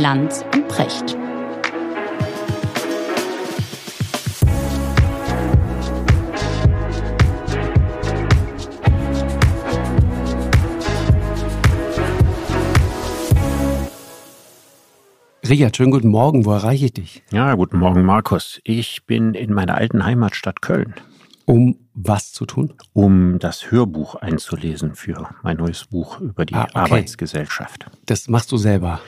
Lanz und Precht. Richard, schönen guten Morgen. Wo erreiche ich dich? Ja, guten Morgen, Markus. Ich bin in meiner alten Heimatstadt Köln. Um was zu tun? Um das Hörbuch einzulesen für mein neues Buch über die ah, okay. Arbeitsgesellschaft. Das machst du selber?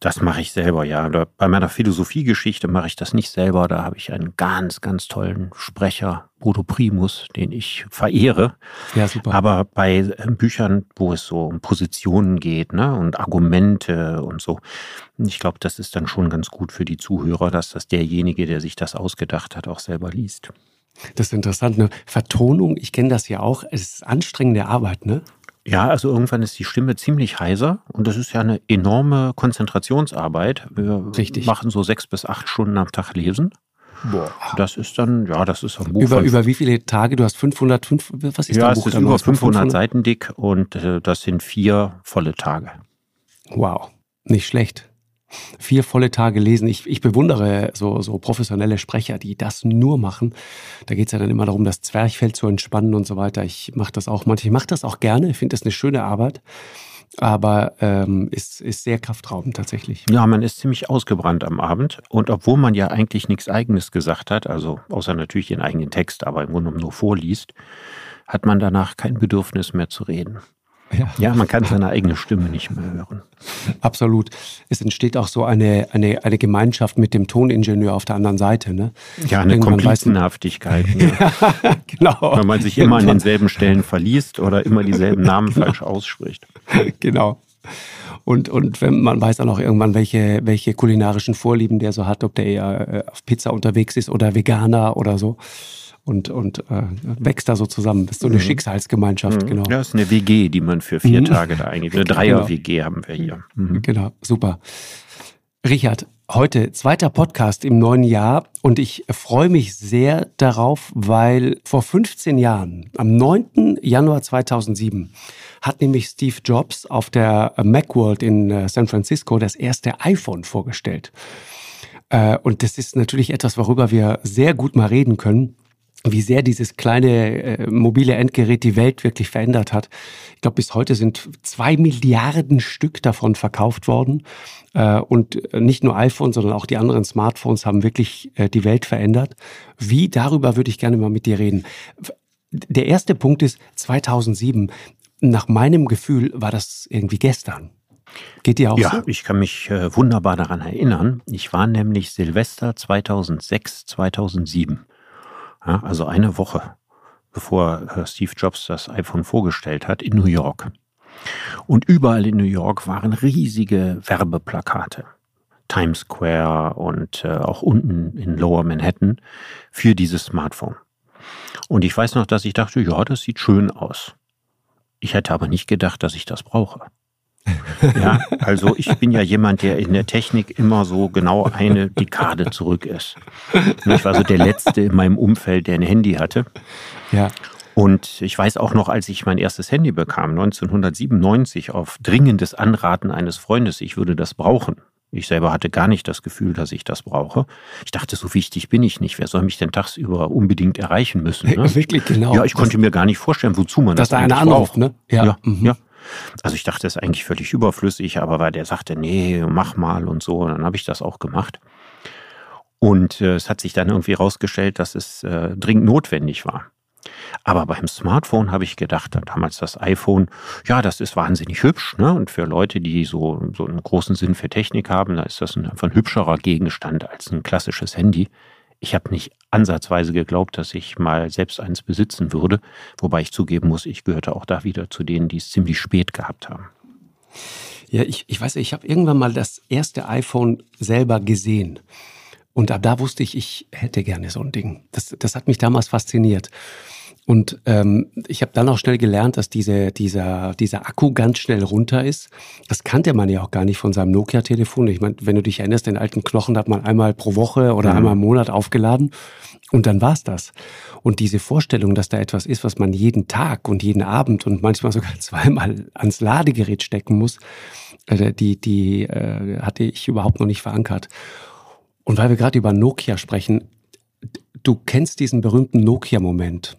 Das mache ich selber, ja. Bei meiner Philosophiegeschichte mache ich das nicht selber. Da habe ich einen ganz, ganz tollen Sprecher, Bodo Primus, den ich verehre. Ja, super. Aber bei äh, Büchern, wo es so um Positionen geht ne, und Argumente und so, ich glaube, das ist dann schon ganz gut für die Zuhörer, dass das derjenige, der sich das ausgedacht hat, auch selber liest. Das ist interessant. Ne? Vertonung, ich kenne das ja auch. Es ist anstrengende Arbeit, ne? Ja, also irgendwann ist die Stimme ziemlich heiser und das ist ja eine enorme Konzentrationsarbeit. Wir Richtig. machen so sechs bis acht Stunden am Tag lesen. Boah. Das ist dann, ja, das ist ein Buch. Über, über wie viele Tage? Du hast 500, 5, was ist ja, Buch? Ja, es ist über 500, 500 Seiten dick und äh, das sind vier volle Tage. Wow, nicht schlecht vier volle Tage lesen. Ich, ich bewundere so, so professionelle Sprecher, die das nur machen. Da geht es ja dann immer darum, das Zwerchfell zu entspannen und so weiter. Ich mache das auch manchmal. Ich mache das auch gerne. Ich finde das eine schöne Arbeit. Aber ähm, ist, ist sehr kraftraubend tatsächlich. Ja, man ist ziemlich ausgebrannt am Abend. Und obwohl man ja eigentlich nichts Eigenes gesagt hat, also außer natürlich den eigenen Text, aber im Grunde genommen nur vorliest, hat man danach kein Bedürfnis mehr zu reden. Ja. ja, man kann seine eigene Stimme nicht mehr hören. Absolut. Es entsteht auch so eine, eine, eine Gemeinschaft mit dem Toningenieur auf der anderen Seite. Ne? Ja, eine Komplizenhaftigkeit. Ne? ja, genau. Wenn man sich immer an denselben Stellen verliest oder immer dieselben Namen genau. falsch ausspricht. Genau. Und, und wenn man weiß dann auch irgendwann, welche, welche kulinarischen Vorlieben der so hat, ob der eher äh, auf Pizza unterwegs ist oder Veganer oder so und, und äh, wächst da so zusammen. Das ist so eine mhm. Schicksalsgemeinschaft, mhm. genau. Ja, das ist eine WG, die man für vier mhm. Tage da eingeht. Eine genau. Dreier-WG haben wir hier. Mhm. Genau, super. Richard, heute zweiter Podcast im neuen Jahr und ich freue mich sehr darauf, weil vor 15 Jahren, am 9. Januar 2007, hat nämlich Steve Jobs auf der Macworld in äh, San Francisco das erste iPhone vorgestellt. Äh, und das ist natürlich etwas, worüber wir sehr gut mal reden können wie sehr dieses kleine äh, mobile Endgerät die Welt wirklich verändert hat. Ich glaube, bis heute sind zwei Milliarden Stück davon verkauft worden. Äh, und nicht nur iPhone, sondern auch die anderen Smartphones haben wirklich äh, die Welt verändert. Wie, darüber würde ich gerne mal mit dir reden. Der erste Punkt ist 2007. Nach meinem Gefühl war das irgendwie gestern. Geht dir auch ja, so? Ja, ich kann mich äh, wunderbar daran erinnern. Ich war nämlich Silvester 2006, 2007 ja, also eine Woche bevor äh, Steve Jobs das iPhone vorgestellt hat, in New York. Und überall in New York waren riesige Werbeplakate. Times Square und äh, auch unten in Lower Manhattan für dieses Smartphone. Und ich weiß noch, dass ich dachte, ja, das sieht schön aus. Ich hätte aber nicht gedacht, dass ich das brauche. Ja, also ich bin ja jemand, der in der Technik immer so genau eine Dekade zurück ist. Ich war so der Letzte in meinem Umfeld, der ein Handy hatte. Ja. Und ich weiß auch noch, als ich mein erstes Handy bekam, 1997, auf dringendes Anraten eines Freundes, ich würde das brauchen. Ich selber hatte gar nicht das Gefühl, dass ich das brauche. Ich dachte, so wichtig bin ich nicht. Wer soll mich denn tagsüber unbedingt erreichen müssen? Ne? Wirklich, genau. Ja, ich konnte mir gar nicht vorstellen, wozu man das Dass da einer anruft, ne? Ja, ja. Mhm. ja. Also ich dachte, das ist eigentlich völlig überflüssig, aber weil der sagte, nee, mach mal und so, dann habe ich das auch gemacht. Und äh, es hat sich dann irgendwie herausgestellt, dass es äh, dringend notwendig war. Aber beim Smartphone habe ich gedacht, damals das iPhone, ja, das ist wahnsinnig hübsch. Ne? Und für Leute, die so, so einen großen Sinn für Technik haben, da ist das ein, einfach ein hübscherer Gegenstand als ein klassisches Handy. Ich habe nicht ansatzweise geglaubt, dass ich mal selbst eins besitzen würde, wobei ich zugeben muss, ich gehörte auch da wieder zu denen, die es ziemlich spät gehabt haben. Ja, ich, ich weiß, ich habe irgendwann mal das erste iPhone selber gesehen. Und ab da wusste ich, ich hätte gerne so ein Ding. Das, das hat mich damals fasziniert. Und ähm, ich habe dann auch schnell gelernt, dass diese, dieser, dieser Akku ganz schnell runter ist. Das kannte man ja auch gar nicht von seinem Nokia-Telefon. Ich meine, wenn du dich erinnerst, den alten Knochen hat man einmal pro Woche oder mhm. einmal im Monat aufgeladen und dann war's das. Und diese Vorstellung, dass da etwas ist, was man jeden Tag und jeden Abend und manchmal sogar zweimal ans Ladegerät stecken muss, Äh, die die äh, hatte ich überhaupt noch nicht verankert. Und weil wir gerade über Nokia sprechen, du kennst diesen berühmten Nokia-Moment.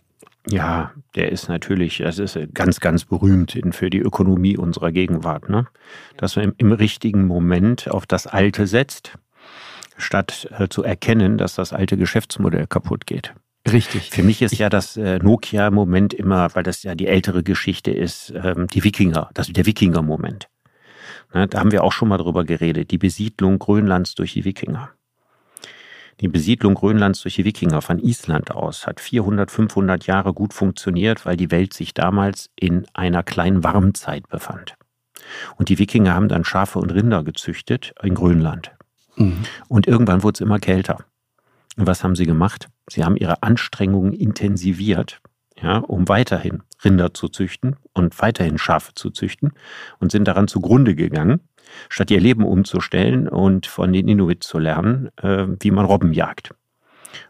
Ja, der ist natürlich, das ist ganz, ganz berühmt für die Ökonomie unserer Gegenwart. Ne? Dass man im, im richtigen Moment auf das Alte setzt, statt äh, zu erkennen, dass das alte Geschäftsmodell kaputt geht. Richtig. Für mich ist ja das äh, Nokia-Moment immer, weil das ja die ältere Geschichte ist, ähm, die Wikinger, das ist der Wikinger-Moment. Ne, da haben wir auch schon mal drüber geredet, die Besiedlung Grönlands durch die Wikinger. Die Besiedlung Grönlands durch die Wikinger von Island aus hat 400, 500 Jahre gut funktioniert, weil die Welt sich damals in einer kleinen Warmzeit befand. Und die Wikinger haben dann Schafe und Rinder gezüchtet in Grönland. Mhm. Und irgendwann wurde es immer kälter. Und was haben sie gemacht? Sie haben ihre Anstrengungen intensiviert, ja, um weiterhin Rinder zu züchten und weiterhin Schafe zu züchten und sind daran zugrunde gegangen statt ihr Leben umzustellen und von den Inuit zu lernen, äh, wie man Robben jagt.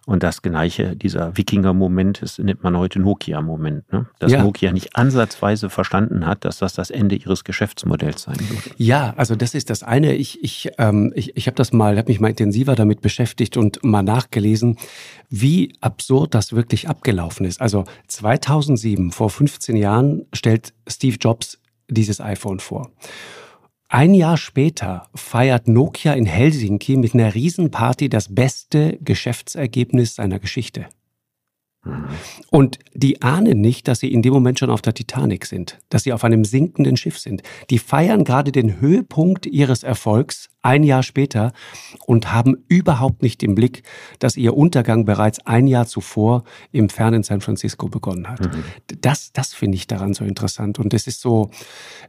Und das Gleiche, dieser Wikinger-Moment, das nennt man heute Nokia-Moment. Ne? Dass ja. Nokia nicht ansatzweise verstanden hat, dass das das Ende ihres Geschäftsmodells sein wird. Ja, also das ist das eine. Ich, ich, ähm, ich, ich habe das mal, habe mich mal intensiver damit beschäftigt und mal nachgelesen, wie absurd das wirklich abgelaufen ist. Also 2007, vor 15 Jahren, stellt Steve Jobs dieses iPhone vor. Ein Jahr später feiert Nokia in Helsinki mit einer Riesenparty das beste Geschäftsergebnis seiner Geschichte. Und die ahnen nicht, dass sie in dem Moment schon auf der Titanic sind, dass sie auf einem sinkenden Schiff sind. Die feiern gerade den Höhepunkt ihres Erfolgs ein Jahr später und haben überhaupt nicht im Blick, dass ihr Untergang bereits ein Jahr zuvor im fernen San Francisco begonnen hat. Mhm. Das, das finde ich daran so interessant und es ist so,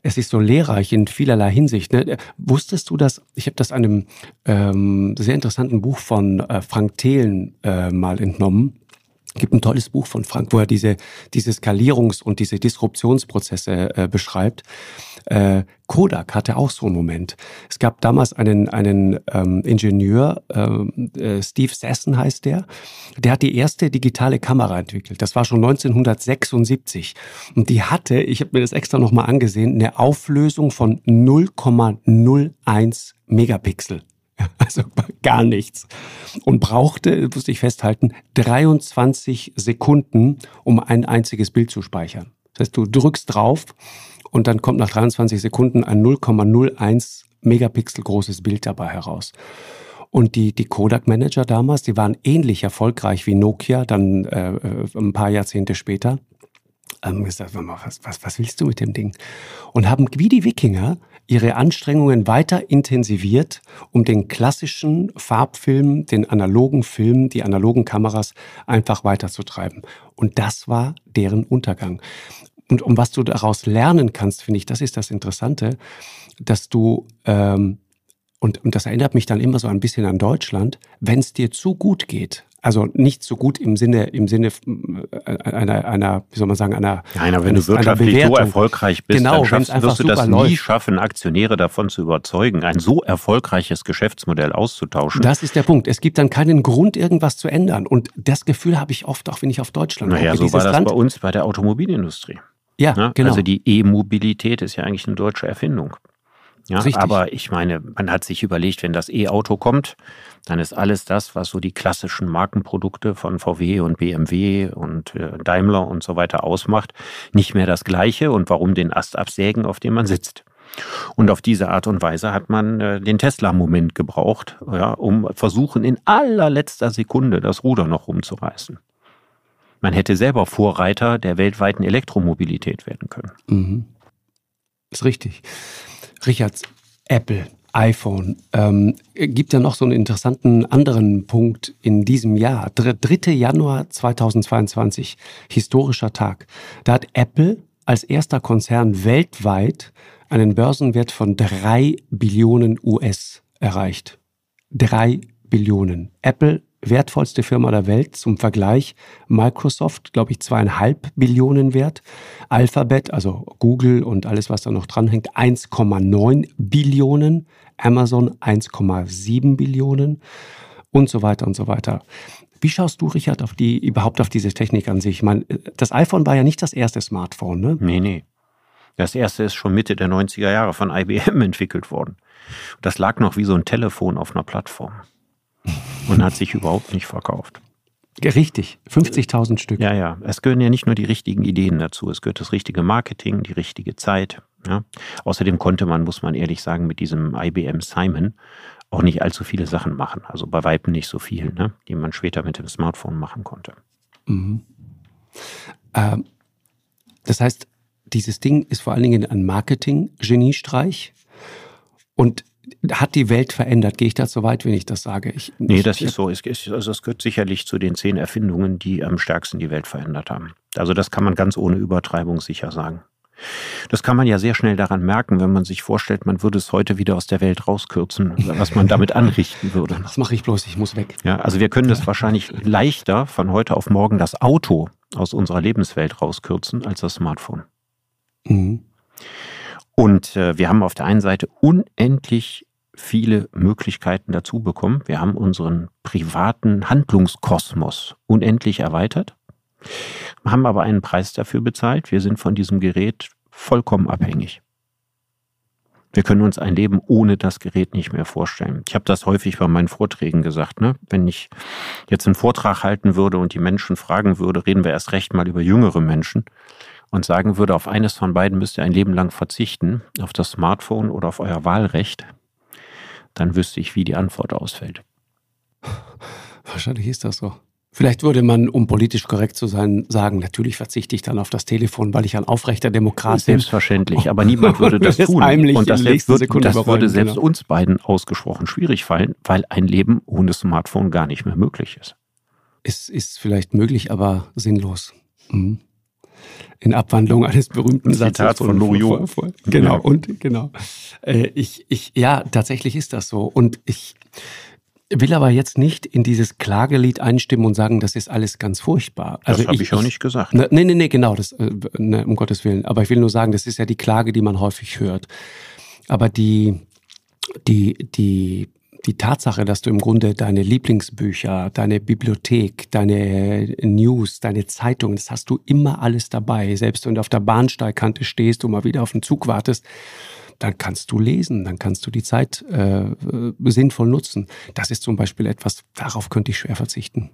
es ist so lehrreich in vielerlei Hinsicht. Ne? Wusstest du das? Ich habe das einem ähm, sehr interessanten Buch von äh, Frank Thelen äh, mal entnommen gibt ein tolles Buch von Frank, wo er diese, diese Skalierungs- und diese Disruptionsprozesse äh, beschreibt. Äh, Kodak hatte auch so einen Moment. Es gab damals einen, einen ähm, Ingenieur, ähm, äh, Steve Sasson heißt der, der hat die erste digitale Kamera entwickelt. Das war schon 1976. Und die hatte, ich habe mir das extra nochmal angesehen, eine Auflösung von 0,01 Megapixel. Also gar nichts. Und brauchte, musste ich festhalten, 23 Sekunden, um ein einziges Bild zu speichern. Das heißt, du drückst drauf und dann kommt nach 23 Sekunden ein 0,01 Megapixel großes Bild dabei heraus. Und die, die Kodak-Manager damals, die waren ähnlich erfolgreich wie Nokia, dann äh, äh ein paar Jahrzehnte später ähm, gesagt, was, was, was willst du mit dem Ding? Und haben wie die Wikinger ihre Anstrengungen weiter intensiviert, um den klassischen Farbfilm, den analogen Film, die analogen Kameras einfach weiterzutreiben. Und das war deren Untergang. Und um was du daraus lernen kannst, finde ich, das ist das Interessante, dass du ähm, und, und das erinnert mich dann immer so ein bisschen an Deutschland, wenn es dir zu gut geht, also nicht so gut im Sinne, im Sinne äh, einer, einer, wie soll man sagen, einer. Nein, wenn du wirtschaftlich so erfolgreich bist, genau, dann schaffst, wirst du das nie läuft. schaffen, Aktionäre davon zu überzeugen, ein so erfolgreiches Geschäftsmodell auszutauschen. Das ist der Punkt. Es gibt dann keinen Grund, irgendwas zu ändern. Und das Gefühl habe ich oft, auch wenn ich auf Deutschland naja, so war das Land, bei uns bei der Automobilindustrie. Ja, ja, genau. Also die E-Mobilität ist ja eigentlich eine deutsche Erfindung. Ja, Richtig. aber ich meine, man hat sich überlegt, wenn das E-Auto kommt, dann ist alles das, was so die klassischen Markenprodukte von VW und BMW und äh, Daimler und so weiter ausmacht, nicht mehr das gleiche und warum den Ast absägen, auf dem man sitzt. Und auf diese Art und Weise hat man äh, den Tesla-Moment gebraucht, ja, um versuchen, in allerletzter Sekunde das Ruder noch rumzureißen. Man hätte selber Vorreiter der weltweiten Elektromobilität werden können. Mhm. Ist richtig. Richard, Apple, iPhone, ähm, gibt ja noch so einen interessanten anderen Punkt in diesem Jahr. 3. Januar 2022, historischer Tag. Da hat Apple als erster Konzern weltweit einen Börsenwert von drei Billionen US erreicht. Drei Billionen. Apple wertvollste Firma der Welt. Zum Vergleich Microsoft, glaube ich, zweieinhalb Billionen wert. Alphabet, also Google und alles, was da noch dranhängt, 1,9 Billionen. Amazon 1,7 Billionen und so weiter und so weiter. Wie schaust du, Richard, auf die, überhaupt auf diese Technik an sich? Ich meine, das iPhone war ja nicht das erste Smartphone, ne? Nee, nee. Das erste ist schon Mitte der 90er Jahre von IBM entwickelt worden. Das lag noch wie so ein Telefon auf einer Plattform und hat sich überhaupt nicht verkauft. Richtig, 50.000 Stück. Ja, ja. Es gehören ja nicht nur die richtigen Ideen dazu, es gehört das richtige Marketing, die richtige Zeit. Ja. Außerdem konnte man, muss man ehrlich sagen, mit diesem IBM Simon auch nicht allzu viele Sachen machen. Also bei Weitem nicht so viel, ne, die man später mit dem Smartphone machen konnte. Mhm. Ähm, das heißt, dieses Ding ist vor allen Dingen ein Marketing-Geniestreich und hat die Welt verändert. Gehe ich da so weit, wenn ich das sage? Ich, nee, das ist so. Es, also es gehört sicherlich zu den zehn Erfindungen, die am stärksten die Welt verändert haben. Also das kann man ganz ohne Übertreibung sicher sagen. Das kann man ja sehr schnell daran merken, wenn man sich vorstellt, man würde es heute wieder aus der Welt rauskürzen, was man damit anrichten würde. Was mache ich bloß? Ich muss weg. Ja, also wir können das wahrscheinlich leichter von heute auf morgen das Auto aus unserer Lebenswelt rauskürzen als das Smartphone. Mhm. Und äh, wir haben auf der einen Seite unendlich viele Möglichkeiten dazu bekommen. Wir haben unseren privaten Handlungskosmos unendlich erweitert, haben aber einen Preis dafür bezahlt. Wir sind von diesem Gerät vollkommen abhängig. Wir können uns ein Leben ohne das Gerät nicht mehr vorstellen. Ich habe das häufig bei meinen Vorträgen gesagt. Ne? Wenn ich jetzt einen Vortrag halten würde und die Menschen fragen würde, reden wir erst recht mal über jüngere Menschen, und sagen würde, auf eines von beiden müsst ihr ein Leben lang verzichten, auf das Smartphone oder auf euer Wahlrecht, dann wüsste ich, wie die Antwort ausfällt. Wahrscheinlich ist das so. Vielleicht würde man, um politisch korrekt zu sein, sagen, natürlich verzichte ich dann auf das Telefon, weil ich ein aufrechter Demokrat bin. Selbstverständlich, aber niemand würde das tun. Und das, selbst, wird, das würde selbst genau. uns beiden ausgesprochen schwierig fallen, weil ein Leben ohne Smartphone gar nicht mehr möglich ist. Es ist vielleicht möglich, aber sinnlos. Mhm in Abwandlung eines berühmten Satzes von Loriot. Genau, ja. und genau. Äh, ich, ich, ja, tatsächlich ist das so. Und ich will aber jetzt nicht in dieses Klagelied einstimmen und sagen, das ist alles ganz furchtbar. Also das habe ich, ich, auch nicht gesagt. Ne, nee, nee, nee, genau, das, äh, ne, um Gottes Willen. Aber ich will nur sagen, das ist ja die Klage, die man häufig hört. Aber die, die, die die Tatsache, dass du im Grunde deine Lieblingsbücher, deine Bibliothek, deine News, deine Zeitung, das hast du immer alles dabei. Selbst wenn du auf der Bahnsteigkante stehst und mal wieder auf den Zug wartest, dann kannst du lesen, dann kannst du die Zeit äh, sinnvoll nutzen. Das ist zum Beispiel etwas, darauf könnte ich schwer verzichten.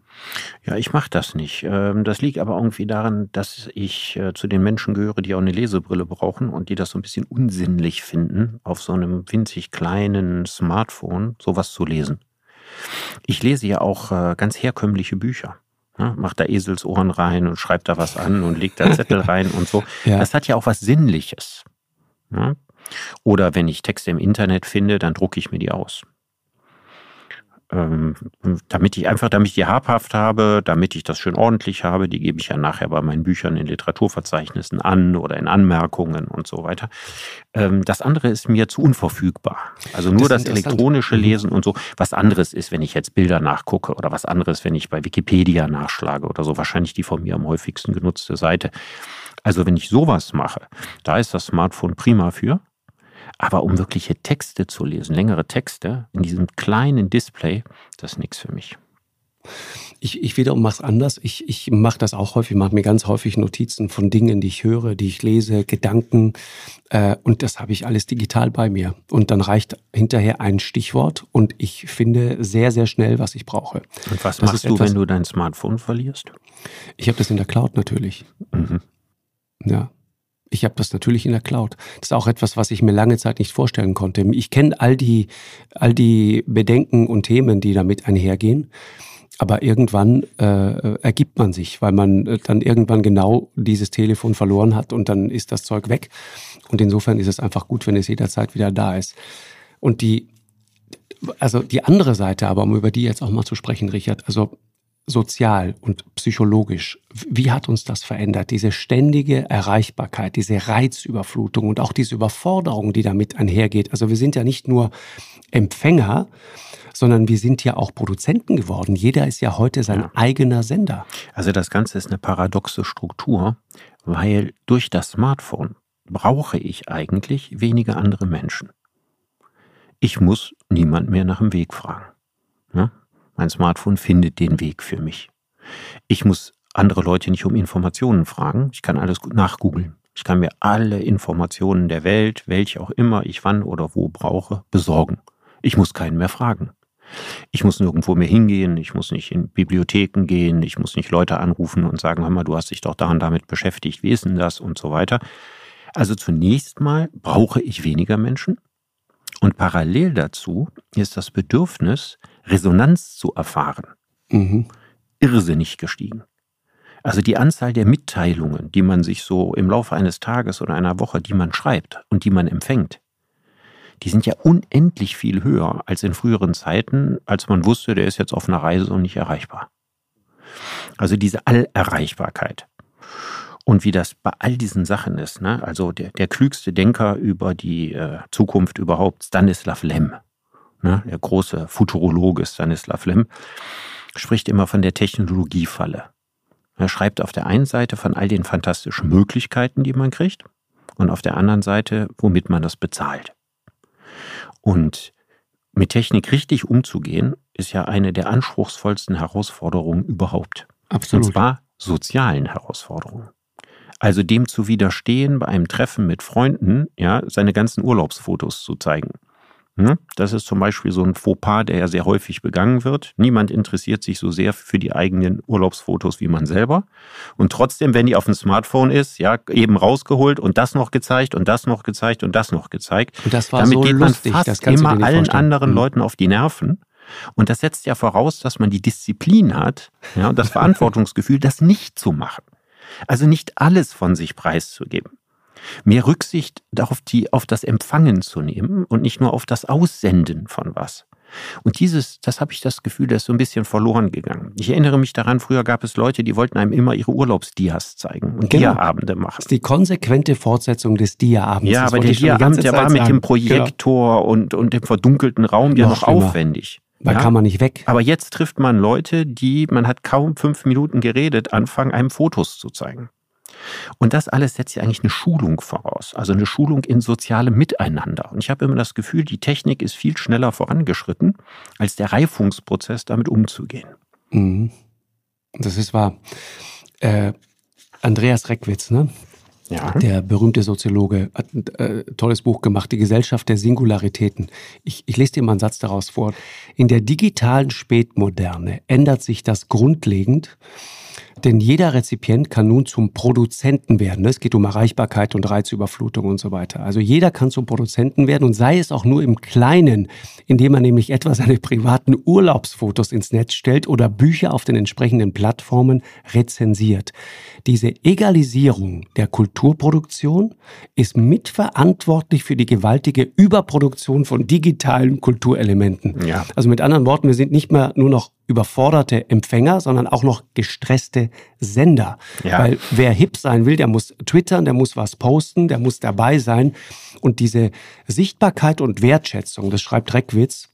Ja, ich mache das nicht. Ähm, das liegt aber irgendwie daran, dass ich äh, zu den Menschen gehöre, die auch eine Lesebrille brauchen und die das so ein bisschen unsinnlich finden, auf so einem winzig kleinen Smartphone sowas zu lesen. Ich lese ja auch äh, ganz herkömmliche Bücher. Ja, macht da Eselsohren rein und schreibt da was an und legt da Zettel rein und so. Ja. Das hat ja auch was Sinnliches. Ja, oder wenn ich Texte im Internet finde, dann drucke ich mir die aus. Ähm, damit ich einfach, damit ich die habhaft habe, damit ich das schön ordentlich habe, die gebe ich ja nachher bei meinen Büchern in Literaturverzeichnissen an oder in Anmerkungen und so weiter. Ähm, das andere ist mir zu unverfügbar. Also nur das, das elektronische mhm. Lesen und so. Was anderes ist, wenn ich jetzt Bilder nachgucke oder was anderes, wenn ich bei Wikipedia nachschlage oder so. Wahrscheinlich die von mir am häufigsten genutzte Seite. Also wenn ich sowas mache, da ist das Smartphone prima für. Aber um wirkliche Texte zu lesen, längere Texte in diesem kleinen Display, das ist nichts für mich. Ich, ich wiederum mache es anders. Ich, ich mache das auch häufig, mache mir ganz häufig Notizen von Dingen, die ich höre, die ich lese, Gedanken. Äh, und das habe ich alles digital bei mir. Und dann reicht hinterher ein Stichwort und ich finde sehr, sehr schnell, was ich brauche. Und was das machst du, wenn du dein Smartphone verlierst? Ich habe das in der Cloud natürlich. Mhm. Ja. Ich habe das natürlich in der Cloud. Das ist auch etwas, was ich mir lange Zeit nicht vorstellen konnte. Ich kenne all die, all die Bedenken und Themen, die damit einhergehen. Aber irgendwann äh, ergibt man sich, weil man äh, dann irgendwann genau dieses Telefon verloren hat und dann ist das Zeug weg. Und insofern ist es einfach gut, wenn es jederzeit wieder da ist. Und die, also die andere Seite, aber um über die jetzt auch mal zu sprechen, Richard, also sozial und psychologisch, wie hat uns das verändert? Diese ständige Erreichbarkeit, diese Reizüberflutung und auch diese Überforderung, die damit einhergeht. Also wir sind ja nicht nur Empfänger, sondern wir sind ja auch Produzenten geworden. Jeder ist ja heute sein ja. eigener Sender. Also das Ganze ist eine paradoxe Struktur, weil durch das Smartphone brauche ich eigentlich wenige andere Menschen. Ich muss niemand mehr nach dem Weg fragen. Mein Smartphone findet den Weg für mich. Ich muss andere Leute nicht um Informationen fragen. Ich kann alles nachgoogeln. Ich kann mir alle Informationen der Welt, welche auch immer ich wann oder wo brauche, besorgen. Ich muss keinen mehr fragen. Ich muss nirgendwo mehr hingehen, ich muss nicht in Bibliotheken gehen, ich muss nicht Leute anrufen und sagen, hör mal, du hast dich doch daran damit beschäftigt, wie ist denn das und so weiter. Also zunächst mal brauche ich weniger Menschen und parallel dazu ist das Bedürfnis, Resonanz zu erfahren, mhm. irrsinnig gestiegen. Also die Anzahl der Mitteilungen, die man sich so im Laufe eines Tages oder einer Woche, die man schreibt und die man empfängt, die sind ja unendlich viel höher als in früheren Zeiten, als man wusste, der ist jetzt auf einer Reise und nicht erreichbar. Also diese Allerreichbarkeit. Und wie das bei all diesen Sachen ist, ne? also der, der klügste Denker über die äh, Zukunft überhaupt, Stanislav Lem, ne? der große Futurologe Stanislav Lem, spricht immer von der Technologiefalle. Er schreibt auf der einen Seite von all den fantastischen Möglichkeiten, die man kriegt, und auf der anderen Seite, womit man das bezahlt. Und mit Technik richtig umzugehen, ist ja eine der anspruchsvollsten Herausforderungen überhaupt. Absolut. Und zwar sozialen Herausforderungen. Also dem zu widerstehen, bei einem Treffen mit Freunden, ja, seine ganzen Urlaubsfotos zu zeigen. Hm? Das ist zum Beispiel so ein Fauxpas, der ja sehr häufig begangen wird. Niemand interessiert sich so sehr für die eigenen Urlaubsfotos wie man selber. Und trotzdem, wenn die auf dem Smartphone ist, ja, eben rausgeholt und das noch gezeigt und das noch gezeigt und das noch gezeigt. Und das war Damit so geht man lustig, fast immer allen vorstellen. anderen mhm. Leuten auf die Nerven. Und das setzt ja voraus, dass man die Disziplin hat ja, und das Verantwortungsgefühl, das nicht zu machen. Also nicht alles von sich preiszugeben mehr Rücksicht darauf, die, auf das Empfangen zu nehmen und nicht nur auf das Aussenden von was. Und dieses, das habe ich das Gefühl, das ist so ein bisschen verloren gegangen. Ich erinnere mich daran, früher gab es Leute, die wollten einem immer ihre Urlaubsdias zeigen und genau. Dia-Abende machen. Das ist die konsequente Fortsetzung des Dia-Abends. Ja, aber der Dia-Abend, der war mit sagen. dem Projektor genau. und, und dem verdunkelten Raum ja noch, noch aufwendig. Da ja? kann man nicht weg. Aber jetzt trifft man Leute, die, man hat kaum fünf Minuten geredet, anfangen, einem Fotos zu zeigen. Und das alles setzt ja eigentlich eine Schulung voraus, also eine Schulung in sozialem Miteinander. Und ich habe immer das Gefühl, die Technik ist viel schneller vorangeschritten, als der Reifungsprozess damit umzugehen. Mhm. Das ist wahr. Äh, Andreas Reckwitz, ne? Ja. Der berühmte Soziologe hat ein äh, tolles Buch gemacht, Die Gesellschaft der Singularitäten. Ich, ich lese dir mal einen Satz daraus vor. In der digitalen Spätmoderne ändert sich das grundlegend denn jeder Rezipient kann nun zum Produzenten werden. Es geht um Erreichbarkeit und Reizüberflutung und so weiter. Also jeder kann zum Produzenten werden und sei es auch nur im Kleinen, indem er nämlich etwa seine privaten Urlaubsfotos ins Netz stellt oder Bücher auf den entsprechenden Plattformen rezensiert. Diese Egalisierung der Kulturproduktion ist mitverantwortlich für die gewaltige Überproduktion von digitalen Kulturelementen. Ja. Also mit anderen Worten, wir sind nicht mehr nur noch überforderte Empfänger, sondern auch noch gestresste Sender. Ja. Weil wer hip sein will, der muss twittern, der muss was posten, der muss dabei sein. Und diese Sichtbarkeit und Wertschätzung, das schreibt Reckwitz,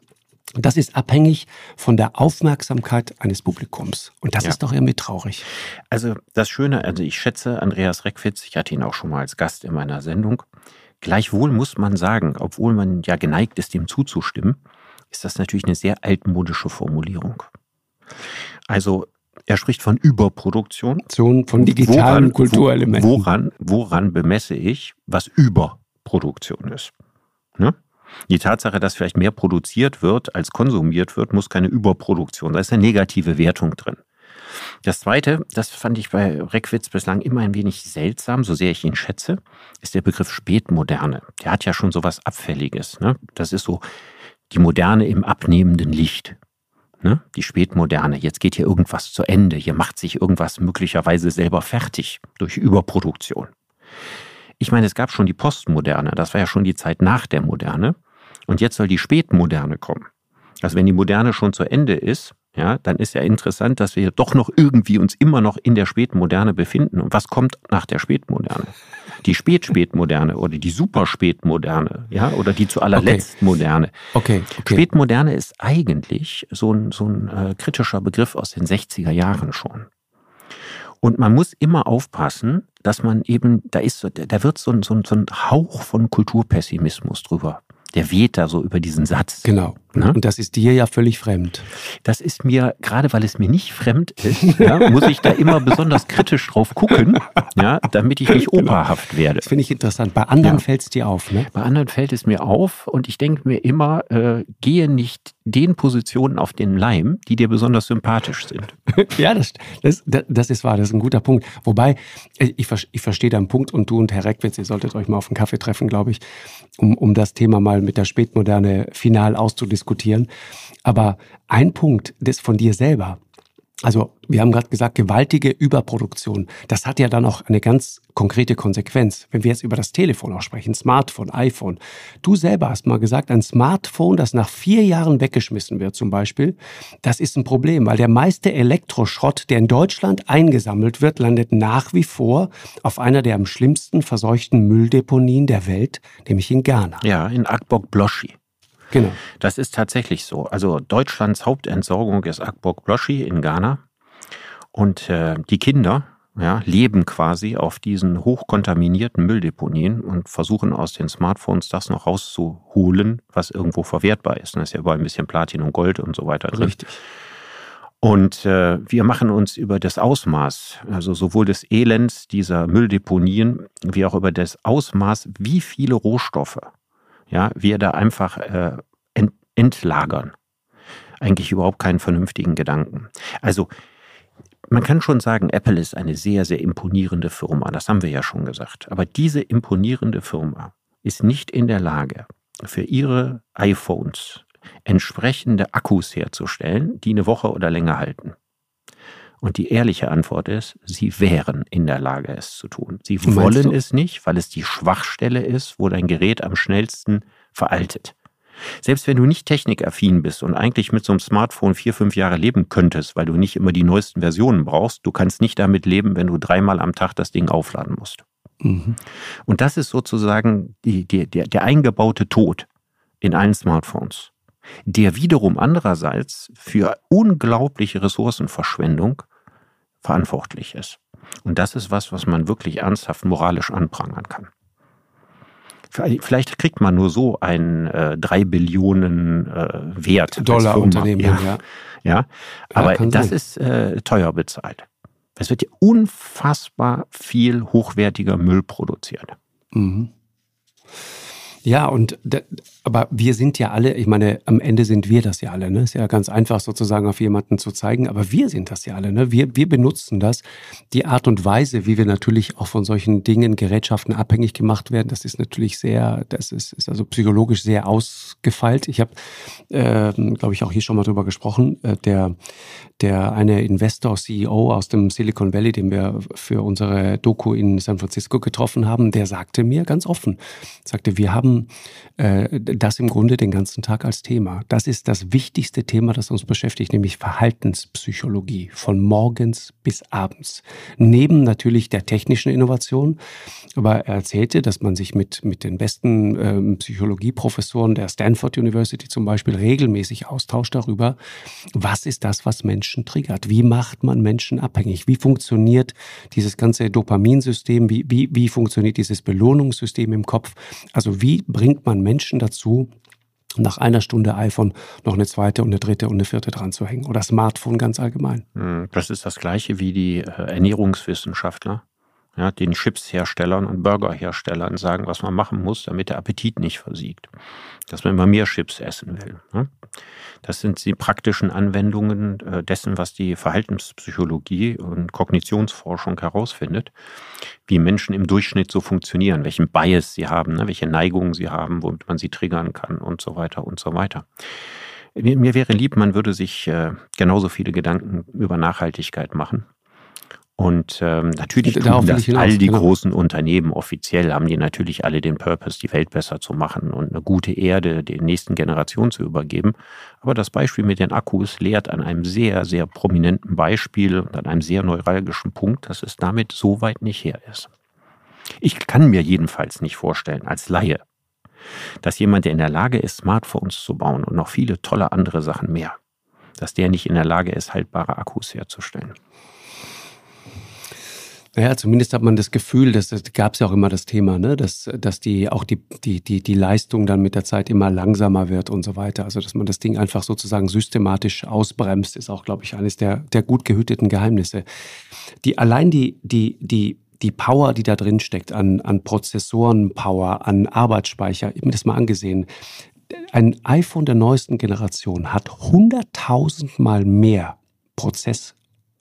das ist abhängig von der Aufmerksamkeit eines Publikums. Und das ja. ist doch irgendwie traurig. Also das Schöne, also ich schätze Andreas Reckwitz, ich hatte ihn auch schon mal als Gast in meiner Sendung. Gleichwohl muss man sagen, obwohl man ja geneigt ist, dem zuzustimmen, ist das natürlich eine sehr altmodische Formulierung. Also er spricht von Überproduktion. Von digitalen woran, Kulturelementen. Woran, woran bemesse ich, was Überproduktion ist? Ne? Die Tatsache, dass vielleicht mehr produziert wird, als konsumiert wird, muss keine Überproduktion. Da ist eine negative Wertung drin. Das Zweite, das fand ich bei Reckwitz bislang immer ein wenig seltsam, so sehr ich ihn schätze, ist der Begriff Spätmoderne. Der hat ja schon so was Abfälliges. Ne? Das ist so die Moderne im abnehmenden Licht. Ne? Die Spätmoderne. Jetzt geht hier irgendwas zu Ende. Hier macht sich irgendwas möglicherweise selber fertig durch Überproduktion. Ich meine, es gab schon die Postmoderne. Das war ja schon die Zeit nach der Moderne. Und jetzt soll die Spätmoderne kommen. Also wenn die Moderne schon zu Ende ist, ja, dann ist ja interessant, dass wir doch noch irgendwie uns immer noch in der Spätmoderne befinden. Und was kommt nach der Spätmoderne? Die Spätspätmoderne oder die Superspätmoderne, ja, oder die zu allerletzt okay. Moderne. Okay, okay. Spätmoderne ist eigentlich so ein, so ein äh, kritischer Begriff aus den 60er Jahren schon. Und man muss immer aufpassen, dass man eben, da ist, da wird so ein, so ein, so ein Hauch von Kulturpessimismus drüber der weht da so über diesen Satz. Genau. Ne? Und das ist dir ja völlig fremd. Das ist mir, gerade weil es mir nicht fremd ist, ja, muss ich da immer besonders kritisch drauf gucken, ja, damit ich nicht genau. operhaft werde. Das finde ich interessant. Bei anderen ja. fällt es dir auf, ne? Bei anderen fällt es mir auf und ich denke mir immer, äh, gehe nicht den Positionen auf den Leim, die dir besonders sympathisch sind. ja, das, das, das ist wahr, das ist ein guter Punkt. Wobei, äh, ich, ich verstehe deinen Punkt und du und Herr Reckwitz, ihr solltet euch mal auf einen Kaffee treffen, glaube ich, um, um das Thema mal mit der Spätmoderne final auszudiskutieren diskutieren. Aber ein Punkt das von dir selber, also wir haben gerade gesagt, gewaltige Überproduktion. Das hat ja dann auch eine ganz konkrete Konsequenz. Wenn wir jetzt über das Telefon auch sprechen, Smartphone, iPhone. Du selber hast mal gesagt, ein Smartphone, das nach vier Jahren weggeschmissen wird zum Beispiel, das ist ein Problem, weil der meiste Elektroschrott, der in Deutschland eingesammelt wird, landet nach wie vor auf einer der am schlimmsten verseuchten Mülldeponien der Welt, nämlich in Ghana. Ja, in Akbok-Bloschi. Genau. Das ist tatsächlich so. Also Deutschlands Hauptentsorgung ist Akbok Bloshi in Ghana. Und äh, die Kinder ja, leben quasi auf diesen hochkontaminierten Mülldeponien und versuchen aus den Smartphones das noch rauszuholen, was irgendwo verwertbar ist. Da ist ja überall ein bisschen Platin und Gold und so weiter drin. Richtig. Und äh, wir machen uns über das Ausmaß, also sowohl des Elends dieser Mülldeponien, wie auch über das Ausmaß, wie viele Rohstoffe ja, wir da einfach äh, ent, entlagern. Eigentlich überhaupt keinen vernünftigen Gedanken. Also man kann schon sagen, Apple ist eine sehr, sehr imponierende Firma. Das haben wir ja schon gesagt. Aber diese imponierende Firma ist nicht in der Lage, für ihre iPhones entsprechende Akkus herzustellen, die eine Woche oder länger halten. Und die ehrliche Antwort ist, sie wären in der Lage, es zu tun. Sie wollen es nicht, weil es die Schwachstelle ist, wo dein Gerät am schnellsten veraltet. Selbst wenn du nicht technikaffin bist und eigentlich mit so einem Smartphone vier, fünf Jahre leben könntest, weil du nicht immer die neuesten Versionen brauchst, du kannst nicht damit leben, wenn du dreimal am Tag das Ding aufladen musst. Mhm. Und das ist sozusagen die, die, der, der eingebaute Tod in allen Smartphones, der wiederum andererseits für unglaubliche Ressourcenverschwendung verantwortlich ist. Und das ist was, was man wirklich ernsthaft moralisch anprangern kann. Vielleicht kriegt man nur so einen äh, drei Billionen äh, Wert. Dollar Unternehmen, ja. Ja, ja. aber ja, das sein. ist äh, teuer bezahlt. Es wird ja unfassbar viel hochwertiger Müll produziert. Mhm. Ja, und aber wir sind ja alle, ich meine, am Ende sind wir das ja alle, ne? Ist ja ganz einfach sozusagen auf jemanden zu zeigen, aber wir sind das ja alle, ne? Wir, wir benutzen das. Die Art und Weise, wie wir natürlich auch von solchen Dingen, Gerätschaften abhängig gemacht werden, das ist natürlich sehr, das ist, ist also psychologisch sehr ausgefeilt. Ich habe, äh, glaube ich, auch hier schon mal drüber gesprochen. Äh, der, der eine Investor, CEO aus dem Silicon Valley, den wir für unsere Doku in San Francisco getroffen haben, der sagte mir ganz offen, sagte, wir haben äh, das im Grunde den ganzen Tag als Thema. Das ist das wichtigste Thema, das uns beschäftigt, nämlich Verhaltenspsychologie von morgens bis abends. Neben natürlich der technischen Innovation, aber er erzählte, dass man sich mit, mit den besten ähm, Psychologieprofessoren der Stanford University zum Beispiel regelmäßig austauscht darüber, was ist das, was Menschen triggert? Wie macht man Menschen abhängig? Wie funktioniert dieses ganze Dopaminsystem? Wie, wie, wie funktioniert dieses Belohnungssystem im Kopf? Also wie bringt man Menschen dazu, nach einer Stunde iPhone noch eine zweite und eine dritte und eine vierte dran zu hängen oder Smartphone ganz allgemein. Hm, das ist das gleiche wie die äh, Ernährungswissenschaftler, ja, den Chipsherstellern und Burgerherstellern sagen, was man machen muss, damit der Appetit nicht versiegt. Dass man immer mehr Chips essen will. Ne? Das sind die praktischen Anwendungen äh, dessen, was die Verhaltenspsychologie und Kognitionsforschung herausfindet, wie Menschen im Durchschnitt so funktionieren, welchen Bias sie haben, ne, welche Neigungen sie haben, womit man sie triggern kann und so weiter und so weiter. Mir wäre lieb, man würde sich äh, genauso viele Gedanken über Nachhaltigkeit machen und ähm, natürlich tun Darauf das all die genau. großen Unternehmen offiziell, haben die natürlich alle den Purpose, die Welt besser zu machen und eine gute Erde den nächsten Generationen zu übergeben. Aber das Beispiel mit den Akkus lehrt an einem sehr, sehr prominenten Beispiel und an einem sehr neuralgischen Punkt, dass es damit so weit nicht her ist. Ich kann mir jedenfalls nicht vorstellen, als Laie, dass jemand, der in der Lage ist, Smartphones zu bauen und noch viele tolle andere Sachen mehr, dass der nicht in der Lage ist, haltbare Akkus herzustellen. Ja, zumindest hat man das Gefühl, dass das gab es ja auch immer das Thema, ne, dass, dass die auch die, die, die, die Leistung dann mit der Zeit immer langsamer wird und so weiter. Also dass man das Ding einfach sozusagen systematisch ausbremst, ist auch, glaube ich, eines der, der gut gehüteten Geheimnisse. Die allein die, die, die, die Power, die da drin steckt, an, an Prozessoren-Power, an Arbeitsspeicher, ich habe mir das mal angesehen. Ein iPhone der neuesten Generation hat 100.000 Mal mehr Prozess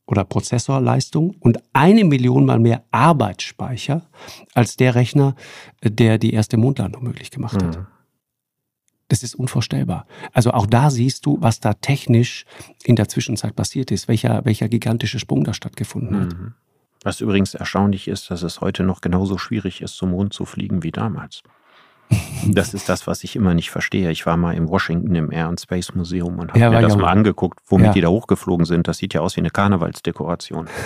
oder Prozessorleistung und eine Million mal mehr Arbeitsspeicher als der Rechner, der die erste Mondlandung möglich gemacht hat. Mhm. Das ist unvorstellbar. Also auch da siehst du, was da technisch in der Zwischenzeit passiert ist, welcher, welcher gigantische Sprung da stattgefunden hat. Mhm. Was übrigens erstaunlich ist, dass es heute noch genauso schwierig ist, zum Mond zu fliegen wie damals. Das ist das, was ich immer nicht verstehe. Ich war mal in Washington im Air and Space Museum und habe ja, mir das mal angeguckt, womit ja. die da hochgeflogen sind. Das sieht ja aus wie eine Karnevalsdekoration.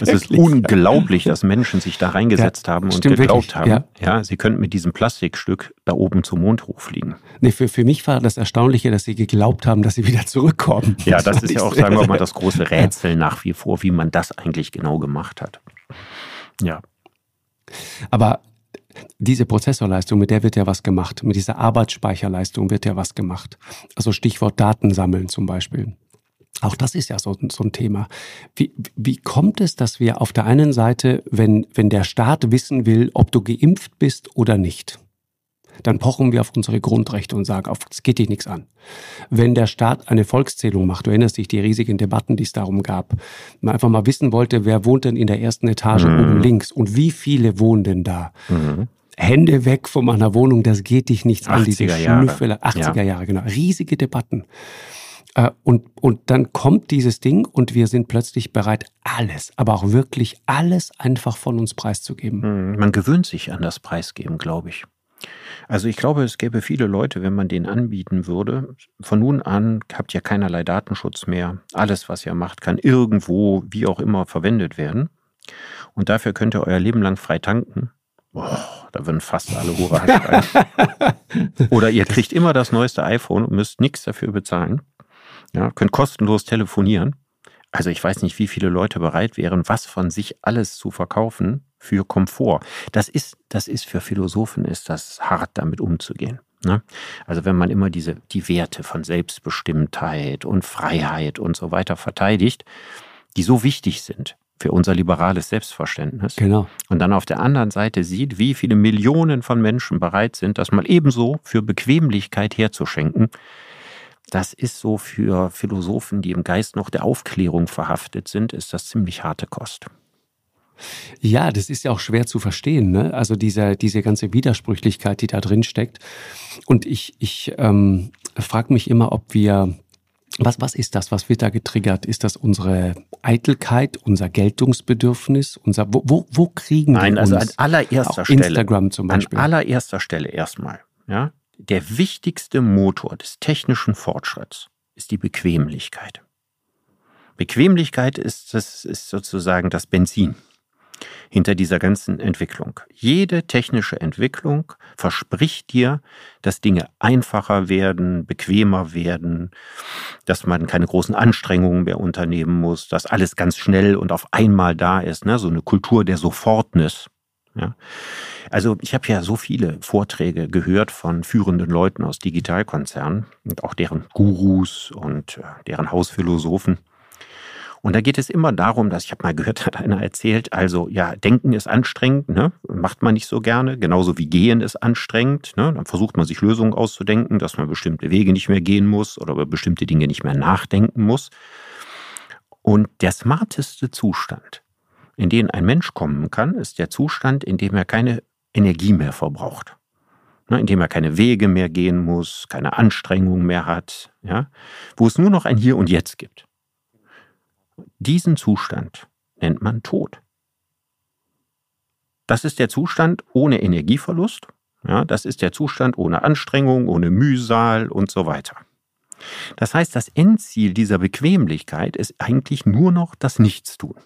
Es ist unglaublich, dass Menschen sich da reingesetzt haben und geglaubt wirklich. haben, ja. ja, sie könnten mit diesem Plastikstück da oben zum Mond hochfliegen. Nee, für, für mich war das Erstaunliche, dass sie geglaubt haben, dass sie wieder zurückkommen. Ja, das, das ist ja auch, sagen wir mal, das große Rätsel nach wie vor, wie man das eigentlich genau gemacht hat. Ja. Aber diese Prozessorleistung, mit der wird ja was gemacht. Mit dieser Arbeitsspeicherleistung wird ja was gemacht. Also Stichwort Datensammeln zum Beispiel. Auch das ist ja so, so ein Thema. Wie, wie kommt es, dass wir auf der einen Seite, wenn, wenn der Staat wissen will, ob du geimpft bist oder nicht, dann pochen wir auf unsere Grundrechte und sagen, auf, es geht dich nichts an. Wenn der Staat eine Volkszählung macht, du erinnerst dich die riesigen Debatten, die es darum gab, man einfach mal wissen wollte, wer wohnt denn in der ersten Etage mhm. oben links und wie viele wohnen denn da? Mhm. Hände weg von meiner Wohnung, das geht dich nichts an, diese Schnüffele, 80er ja. Jahre, genau, riesige Debatten. Äh, und, und dann kommt dieses Ding und wir sind plötzlich bereit, alles, aber auch wirklich alles einfach von uns preiszugeben. Mhm. Man gewöhnt sich an das Preisgeben, glaube ich. Also ich glaube, es gäbe viele Leute, wenn man den anbieten würde. Von nun an habt ihr keinerlei Datenschutz mehr. Alles, was ihr macht, kann irgendwo, wie auch immer, verwendet werden. Und dafür könnt ihr euer Leben lang frei tanken. Boah, da würden fast alle Hurra schreien. Oder ihr kriegt immer das neueste iPhone und müsst nichts dafür bezahlen. Ja, könnt kostenlos telefonieren. Also ich weiß nicht, wie viele Leute bereit wären, was von sich alles zu verkaufen, für Komfort. Das ist, das ist für Philosophen ist das hart, damit umzugehen. Ne? Also wenn man immer diese, die Werte von Selbstbestimmtheit und Freiheit und so weiter verteidigt, die so wichtig sind für unser liberales Selbstverständnis. Genau. Und dann auf der anderen Seite sieht, wie viele Millionen von Menschen bereit sind, das mal ebenso für Bequemlichkeit herzuschenken. Das ist so für Philosophen, die im Geist noch der Aufklärung verhaftet sind, ist das ziemlich harte Kost. Ja, das ist ja auch schwer zu verstehen, ne? Also diese, diese ganze Widersprüchlichkeit, die da drin steckt. Und ich, ich ähm, frage mich immer, ob wir was, was ist das? Was wird da getriggert? Ist das unsere Eitelkeit, unser Geltungsbedürfnis? Unser, wo, wo, wo kriegen Nein, wir also uns? an allererster Stelle. Instagram zum Beispiel. An allererster Stelle erstmal. Ja? Der wichtigste Motor des technischen Fortschritts ist die Bequemlichkeit. Bequemlichkeit ist, das ist sozusagen das Benzin hinter dieser ganzen Entwicklung. Jede technische Entwicklung verspricht dir, dass Dinge einfacher werden, bequemer werden, dass man keine großen Anstrengungen mehr unternehmen muss, dass alles ganz schnell und auf einmal da ist, ne? so eine Kultur der Sofortnis. Ja. Also ich habe ja so viele Vorträge gehört von führenden Leuten aus Digitalkonzernen und auch deren Gurus und äh, deren Hausphilosophen. Und da geht es immer darum, dass ich habe mal gehört, hat einer erzählt, also ja, Denken ist anstrengend, ne? macht man nicht so gerne, genauso wie Gehen ist anstrengend. Ne? Dann versucht man sich Lösungen auszudenken, dass man bestimmte Wege nicht mehr gehen muss oder über bestimmte Dinge nicht mehr nachdenken muss. Und der smarteste Zustand, in den ein Mensch kommen kann, ist der Zustand, in dem er keine Energie mehr verbraucht. Ne? In dem er keine Wege mehr gehen muss, keine Anstrengung mehr hat, ja? wo es nur noch ein Hier und Jetzt gibt. Diesen Zustand nennt man Tod. Das ist der Zustand ohne Energieverlust. Ja, das ist der Zustand ohne Anstrengung, ohne Mühsal und so weiter. Das heißt, das Endziel dieser Bequemlichkeit ist eigentlich nur noch das Nichtstun.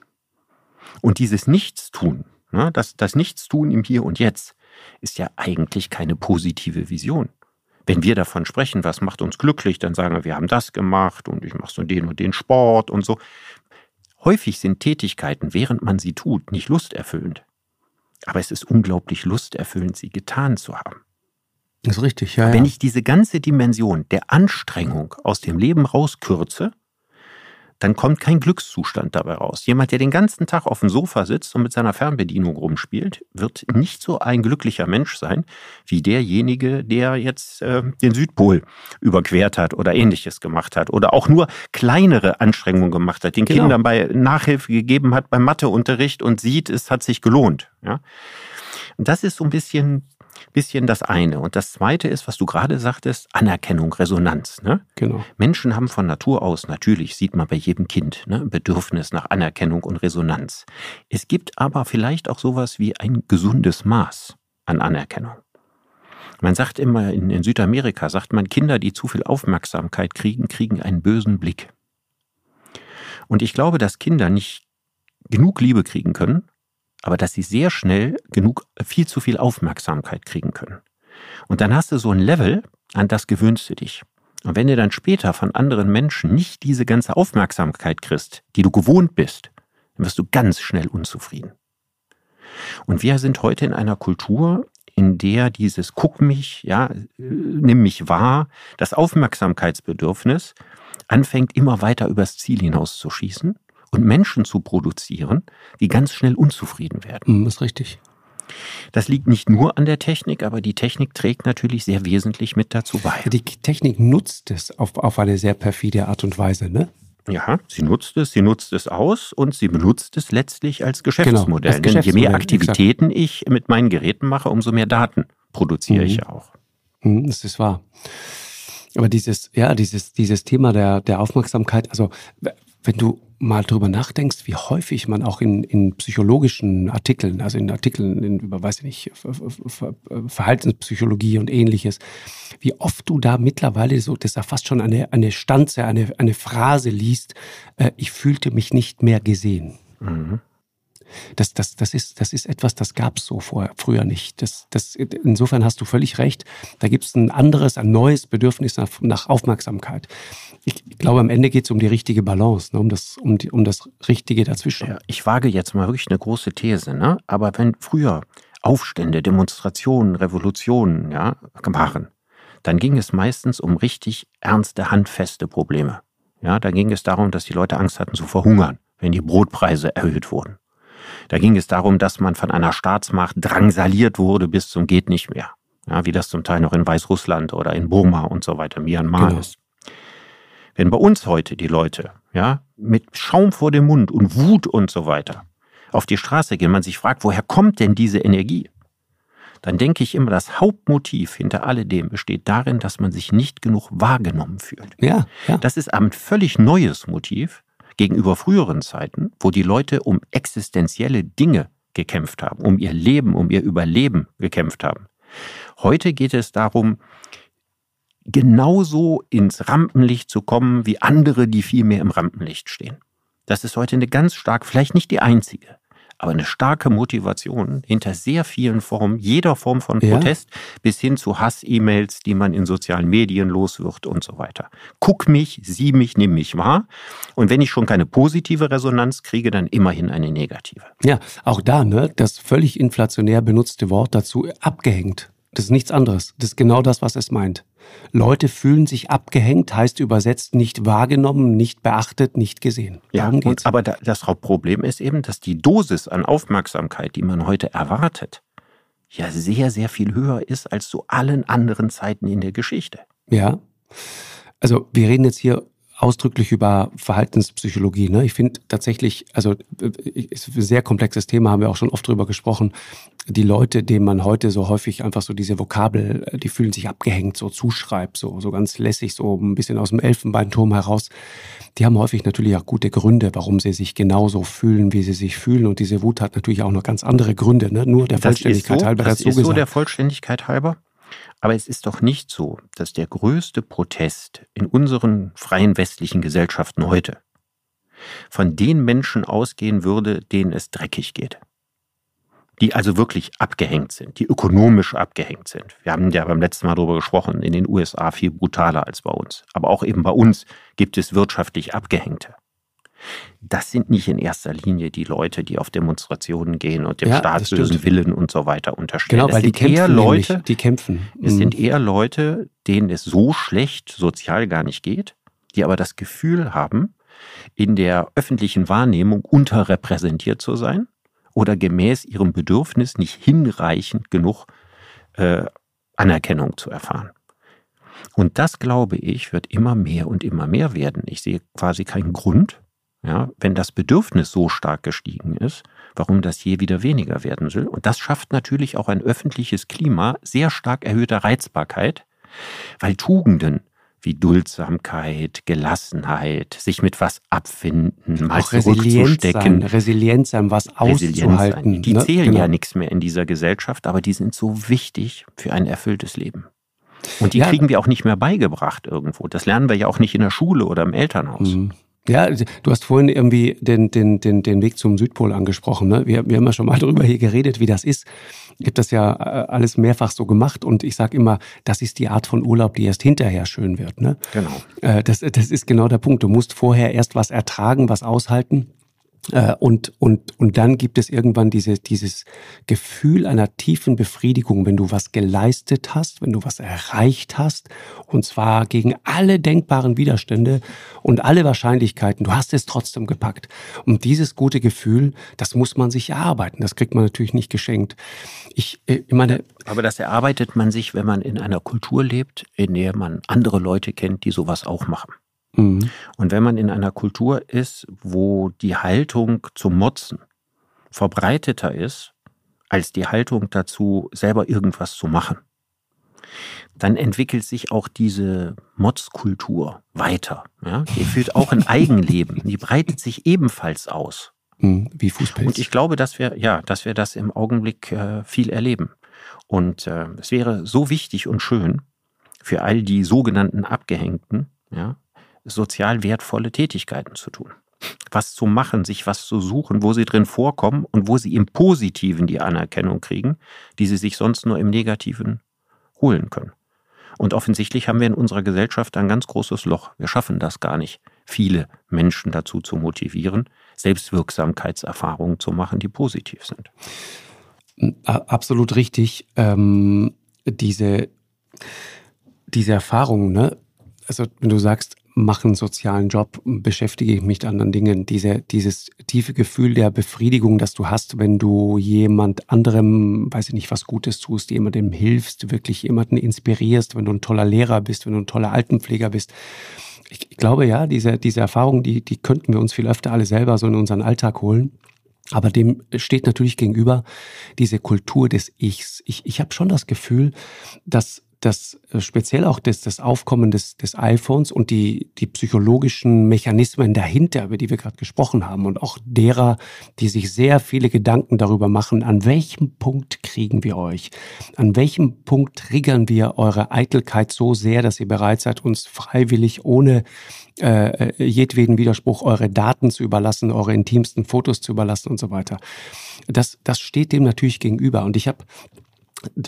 Und dieses Nichtstun, ja, das, das Nichtstun im Hier und Jetzt, ist ja eigentlich keine positive Vision. Wenn wir davon sprechen, was macht uns glücklich, dann sagen wir, wir haben das gemacht und ich mache so den und den Sport und so. Häufig sind Tätigkeiten, während man sie tut, nicht lusterfüllend. Aber es ist unglaublich lusterfüllend, sie getan zu haben. Das ist richtig, ja. Wenn ich diese ganze Dimension der Anstrengung aus dem Leben rauskürze, dann kommt kein Glückszustand dabei raus. Jemand, der den ganzen Tag auf dem Sofa sitzt und mit seiner Fernbedienung rumspielt, wird nicht so ein glücklicher Mensch sein wie derjenige, der jetzt äh, den Südpol überquert hat oder ähnliches gemacht hat oder auch nur kleinere Anstrengungen gemacht hat, den Genau. Kindern bei Nachhilfe gegeben hat beim Matheunterricht und sieht, es hat sich gelohnt. Ja? Und das ist so ein bisschen, bisschen das eine. Und das zweite ist, was du gerade sagtest, Anerkennung, Resonanz. Ne? Genau. Menschen haben von Natur aus, natürlich sieht man bei jedem Kind, ne, Bedürfnis nach Anerkennung und Resonanz. Es gibt aber vielleicht auch sowas wie ein gesundes Maß an Anerkennung. Man sagt immer, in, in Südamerika sagt man, Kinder, die zu viel Aufmerksamkeit kriegen, kriegen einen bösen Blick. Und ich glaube, dass Kinder nicht genug Liebe kriegen können, aber dass sie sehr schnell genug, viel zu viel Aufmerksamkeit kriegen können. Und dann hast du so ein Level, an das gewöhnst du dich. Und wenn du dann später von anderen Menschen nicht diese ganze Aufmerksamkeit kriegst, die du gewohnt bist, dann wirst du ganz schnell unzufrieden. Und wir sind heute in einer Kultur, in der dieses Guck mich, ja, äh, nimm mich wahr, das Aufmerksamkeitsbedürfnis anfängt immer weiter übers Ziel hinauszuschießen und Menschen zu produzieren, die ganz schnell unzufrieden werden. Mhm, ist richtig. Das liegt nicht nur an der Technik, aber die Technik trägt natürlich sehr wesentlich mit dazu bei. Die Technik nutzt es auf, auf eine sehr perfide Art und Weise, ne? Ja, sie nutzt es, sie nutzt es aus und sie benutzt es letztlich als Geschäftsmodell. als Denn je Geschäftsmodell, mehr Aktivitäten ich mit meinen Geräten mache, umso mehr Daten produziere Mhm. ich auch. Mhm, Das ist wahr. Aber dieses, ja, dieses, dieses Thema der, der Aufmerksamkeit, also wenn du mal drüber nachdenkst, wie häufig man auch in, in psychologischen Artikeln, also in Artikeln in, über, weiß ich nicht, Ver- Ver- Ver- Verhaltenspsychologie und ähnliches, wie oft du da mittlerweile so, das ist ja fast schon eine, eine Stanze, eine, eine Phrase liest, äh, ich fühlte mich nicht mehr gesehen. Mhm. Das, das, das, ist, das ist etwas, das gab es so vorher, früher nicht. Das, das, insofern hast du völlig recht. Da gibt es ein anderes, ein neues Bedürfnis nach, nach Aufmerksamkeit. Ich, ich glaube, am Ende geht es um die richtige Balance, ne, um, das, um, die, um das Richtige dazwischen. Ja, ich wage jetzt mal wirklich eine große These, ne? Aber wenn früher Aufstände, Demonstrationen, Revolutionen, ja, waren, dann ging es meistens um richtig ernste, handfeste Probleme. Ja, da ging es darum, dass die Leute Angst hatten zu verhungern, wenn die Brotpreise erhöht wurden. Da ging es darum, dass man von einer Staatsmacht drangsaliert wurde bis zum geht nicht mehr. Ja, wie das zum Teil noch in Weißrussland oder in Burma und so weiter, Myanmar Genau. ist. Wenn bei uns heute die Leute, ja, mit Schaum vor dem Mund und Wut und so weiter auf die Straße gehen, man sich fragt, woher kommt denn diese Energie? Dann denke ich immer, das Hauptmotiv hinter alledem besteht darin, dass man sich nicht genug wahrgenommen fühlt. Ja, ja. Das ist ein völlig neues Motiv gegenüber früheren Zeiten, wo die Leute um existenzielle Dinge gekämpft haben, um ihr Leben, um ihr Überleben gekämpft haben. Heute geht es darum, genauso ins Rampenlicht zu kommen wie andere, die viel mehr im Rampenlicht stehen. Das ist heute eine ganz stark, vielleicht nicht die einzige, aber eine starke Motivation hinter sehr vielen Formen, jeder Form von Ja. Protest bis hin zu Hass-E-Mails, die man in sozialen Medien los wird und so weiter. Guck mich, sieh mich, nimm mich wahr. Und wenn ich schon keine positive Resonanz kriege, dann immerhin eine negative. ja, auch da, ne, das völlig inflationär benutzte Wort dazu, abgehängt. Das ist nichts anderes. Das ist genau das, was es meint. Leute fühlen sich abgehängt, heißt übersetzt nicht wahrgenommen, nicht beachtet, nicht gesehen. Ja, Darum geht's. und, aber da, das Hauptproblem ist eben, dass die Dosis an Aufmerksamkeit, die man heute erwartet, ja sehr, sehr viel höher ist als zu allen anderen Zeiten in der Geschichte. Ja. Also wir reden jetzt hier ausdrücklich über Verhaltenspsychologie. Ne? Ich finde tatsächlich, also äh, ist ein sehr komplexes Thema, haben wir auch schon oft drüber gesprochen. Die Leute, denen man heute so häufig einfach so diese Vokabel, äh, die fühlen sich abgehängt, so zuschreibt, so, so ganz lässig, so ein bisschen aus dem Elfenbeinturm heraus. Die haben häufig natürlich auch gute Gründe, warum sie sich genauso fühlen, wie sie sich fühlen. Und diese Wut hat natürlich auch noch ganz andere Gründe. Ne? Nur der Vollständigkeit so, halber das dazu ist so gesagt. der Vollständigkeit halber. Aber es ist doch nicht so, dass der größte Protest in unseren freien westlichen Gesellschaften heute von den Menschen ausgehen würde, denen es dreckig geht. Die also wirklich abgehängt sind, die ökonomisch abgehängt sind. Wir haben ja beim letzten Mal darüber gesprochen, in den USA viel brutaler als bei uns. Aber auch eben bei uns gibt es wirtschaftlich Abgehängte. Das sind nicht in erster Linie die Leute, die auf Demonstrationen gehen und dem Ja, Staat das stimmt. bösen Willen und so weiter unterstellen. Genau, Es weil die kämpfen Leute, nämlich, die kämpfen. es Mhm. sind eher Leute, denen es so schlecht sozial gar nicht geht, die aber das Gefühl haben, in der öffentlichen Wahrnehmung unterrepräsentiert zu sein oder gemäß ihrem Bedürfnis nicht hinreichend genug äh, Anerkennung zu erfahren. Und das, glaube ich, wird immer mehr und immer mehr werden. Ich sehe quasi keinen Grund, ja, wenn das Bedürfnis so stark gestiegen ist, warum das je wieder weniger werden soll. Und das schafft natürlich auch ein öffentliches Klima sehr stark erhöhter Reizbarkeit, weil Tugenden wie Duldsamkeit, Gelassenheit, sich mit was abfinden, mal auch sein, zurückzustecken, resilient sein, was Resilienz auszuhalten. sein. Die ne? zählen Genau. ja nichts mehr in dieser Gesellschaft, aber die sind so wichtig für ein erfülltes Leben. Und die Ja. kriegen wir auch nicht mehr beigebracht irgendwo. Das lernen wir ja auch nicht in der Schule oder im Elternhaus. Mhm. Ja, du hast vorhin irgendwie den, den, den, den Weg zum Südpol angesprochen. Ne? Wir, wir haben ja schon mal darüber hier geredet, wie das ist. Ich habe das ja äh, alles mehrfach so gemacht und ich sage immer, das ist die Art von Urlaub, die erst hinterher schön wird. Ne? Genau. Äh, Das, das ist genau der Punkt. Du musst vorher erst was ertragen, was aushalten. Äh, Und, und, und dann gibt es irgendwann diese, dieses Gefühl einer tiefen Befriedigung, wenn du was geleistet hast, wenn du was erreicht hast, und zwar gegen alle denkbaren Widerstände und alle Wahrscheinlichkeiten. Du hast es trotzdem gepackt. Und dieses gute Gefühl, das muss man sich erarbeiten. Das kriegt man natürlich nicht geschenkt. Ich, äh, ich meine, Aber das erarbeitet man sich, wenn man in einer Kultur lebt, in der man andere Leute kennt, die sowas auch machen. Mh, Und wenn man in einer Kultur ist, wo die Haltung zum Motzen verbreiteter ist, als die Haltung dazu, selber irgendwas zu machen, dann entwickelt sich auch diese Motzkultur weiter. Ja? Die führt auch ein Eigenleben. Die breitet sich ebenfalls aus. mh, wie Fußpilz. Und ich glaube, dass wir, ja, dass wir das im Augenblick äh, viel erleben. Und äh, es wäre so wichtig und schön für all die sogenannten Abgehängten, ja, sozial wertvolle Tätigkeiten zu tun. Was zu machen, sich was zu suchen, wo sie drin vorkommen und wo sie im Positiven die Anerkennung kriegen, die sie sich sonst nur im Negativen holen können. Und offensichtlich haben wir in unserer Gesellschaft ein ganz großes Loch. Wir schaffen das gar nicht, viele Menschen dazu zu motivieren, Selbstwirksamkeitserfahrungen zu machen, die positiv sind. Absolut richtig. Ähm, diese, diese Erfahrung, ne? Also wenn du sagst, mach einen sozialen Job, beschäftige ich mich mit anderen Dingen, diese, dieses tiefe Gefühl der Befriedigung, das du hast, wenn du jemand anderem, weiß ich nicht, was Gutes tust, jemandem hilfst, wirklich jemanden inspirierst, wenn du ein toller Lehrer bist, wenn du ein toller Altenpfleger bist. Ich, ich glaube ja, diese, diese Erfahrung, die, die könnten wir uns viel öfter alle selber so in unseren Alltag holen. Aber dem steht natürlich gegenüber diese Kultur des Ichs. Ich, ich habe schon das Gefühl, dass dass äh, speziell auch das, das Aufkommen des, des iPhones und die, die psychologischen Mechanismen dahinter, über die wir gerade gesprochen haben, und auch derer, die sich sehr viele Gedanken darüber machen, an welchem Punkt kriegen wir euch? An welchem Punkt triggern wir eure Eitelkeit so sehr, dass ihr bereit seid, uns freiwillig ohne äh, jedweden Widerspruch eure Daten zu überlassen, eure intimsten Fotos zu überlassen und so weiter. Das, das steht dem natürlich gegenüber. Und ich habe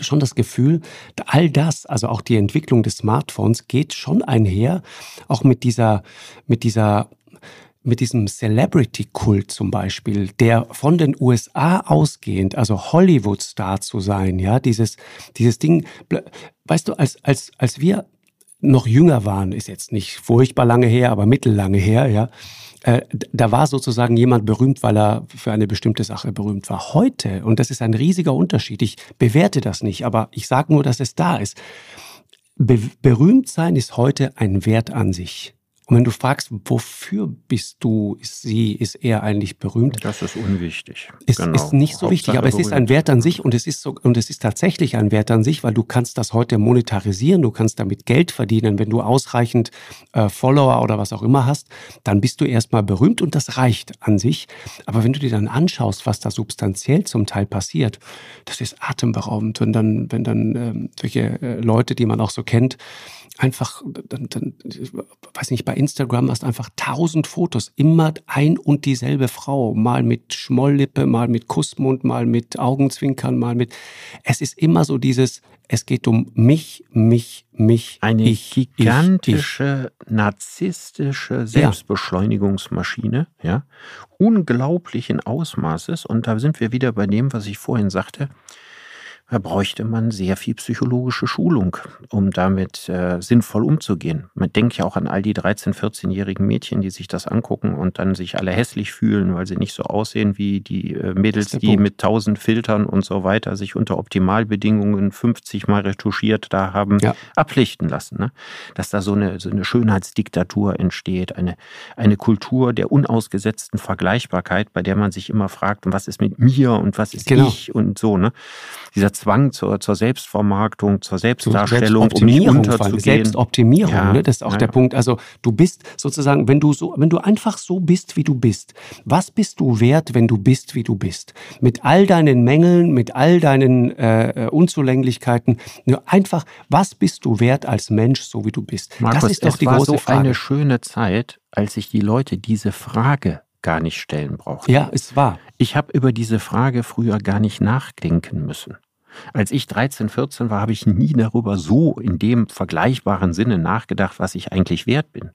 schon das Gefühl, all das, also auch die Entwicklung des Smartphones, geht schon einher, auch mit dieser, mit dieser mit diesem Celebrity-Kult zum Beispiel, der von den USA ausgehend, also Hollywood-Star zu sein, ja, dieses, dieses Ding, weißt du, als, als, als wir noch jünger waren, ist jetzt nicht furchtbar lange her, aber mittellange her, ja, äh, da war sozusagen jemand berühmt, weil er für eine bestimmte Sache berühmt war. Heute, und das ist ein riesiger Unterschied, ich bewerte das nicht, aber ich sage nur, dass es da ist. Be berühmt sein ist heute ein Wert an sich. Und wenn du fragst, wofür bist du, ist sie, ist er eigentlich berühmt? Das ist unwichtig. Ist, genau. ist nicht so Hauptsache wichtig, aber es ist ein Wert an sich und es ist so, und es ist tatsächlich ein Wert an sich, weil du kannst das heute monetarisieren, du kannst damit Geld verdienen. Wenn du ausreichend äh, Follower oder was auch immer hast, dann bist du erstmal berühmt und das reicht an sich. Aber wenn du dir dann anschaust, was da substanziell zum Teil passiert, das ist atemberaubend. Wenn dann, wenn dann ähm, solche äh, Leute, die man auch so kennt, einfach, dann, dann, weiß nicht, bei Instagram hast einfach tausend Fotos, immer ein und dieselbe Frau, mal mit Schmolllippe, mal mit Kussmund, mal mit Augenzwinkern, mal mit, es ist immer so dieses, es geht um mich, mich, mich, Eine ich, gigantische, ich, ich. narzisstische Selbstbeschleunigungsmaschine, ja. ja, unglaublichen Ausmaßes und da sind wir wieder bei dem, was ich vorhin sagte, da bräuchte man sehr viel psychologische Schulung, um damit äh, sinnvoll umzugehen. Man denkt ja auch an all die 13-, 14-jährigen Mädchen, die sich das angucken und dann sich alle hässlich fühlen, weil sie nicht so aussehen wie die äh, Mädels, die Punkt. mit tausend Filtern und so weiter sich unter Optimalbedingungen 50 Mal retuschiert da haben ja. ablichten lassen. Ne? Dass da so eine, so eine Schönheitsdiktatur entsteht, eine, eine Kultur der unausgesetzten Vergleichbarkeit, bei der man sich immer fragt, was ist mit mir und was ist genau. ich und so. Ne? Dieser Zwang zur, zur Selbstvermarktung, zur Selbstdarstellung, um nicht unterzugehen. Selbstoptimierung, ja, ne? das ist auch ja, der Punkt. Also du bist sozusagen, wenn du so, wenn du einfach so bist, wie du bist, was bist du wert, wenn du bist, wie du bist? Mit all deinen Mängeln, mit all deinen äh, Unzulänglichkeiten, nur einfach, was bist du wert als Mensch, so wie du bist? Markus, das ist doch die große so Frage. eine schöne Zeit, als sich die Leute diese Frage gar nicht stellen brauchten. Ja, es war. Ich habe über diese Frage früher gar nicht nachdenken müssen. Als ich 13, 14 war, habe ich nie darüber so in dem vergleichbaren Sinne nachgedacht, was ich eigentlich wert bin.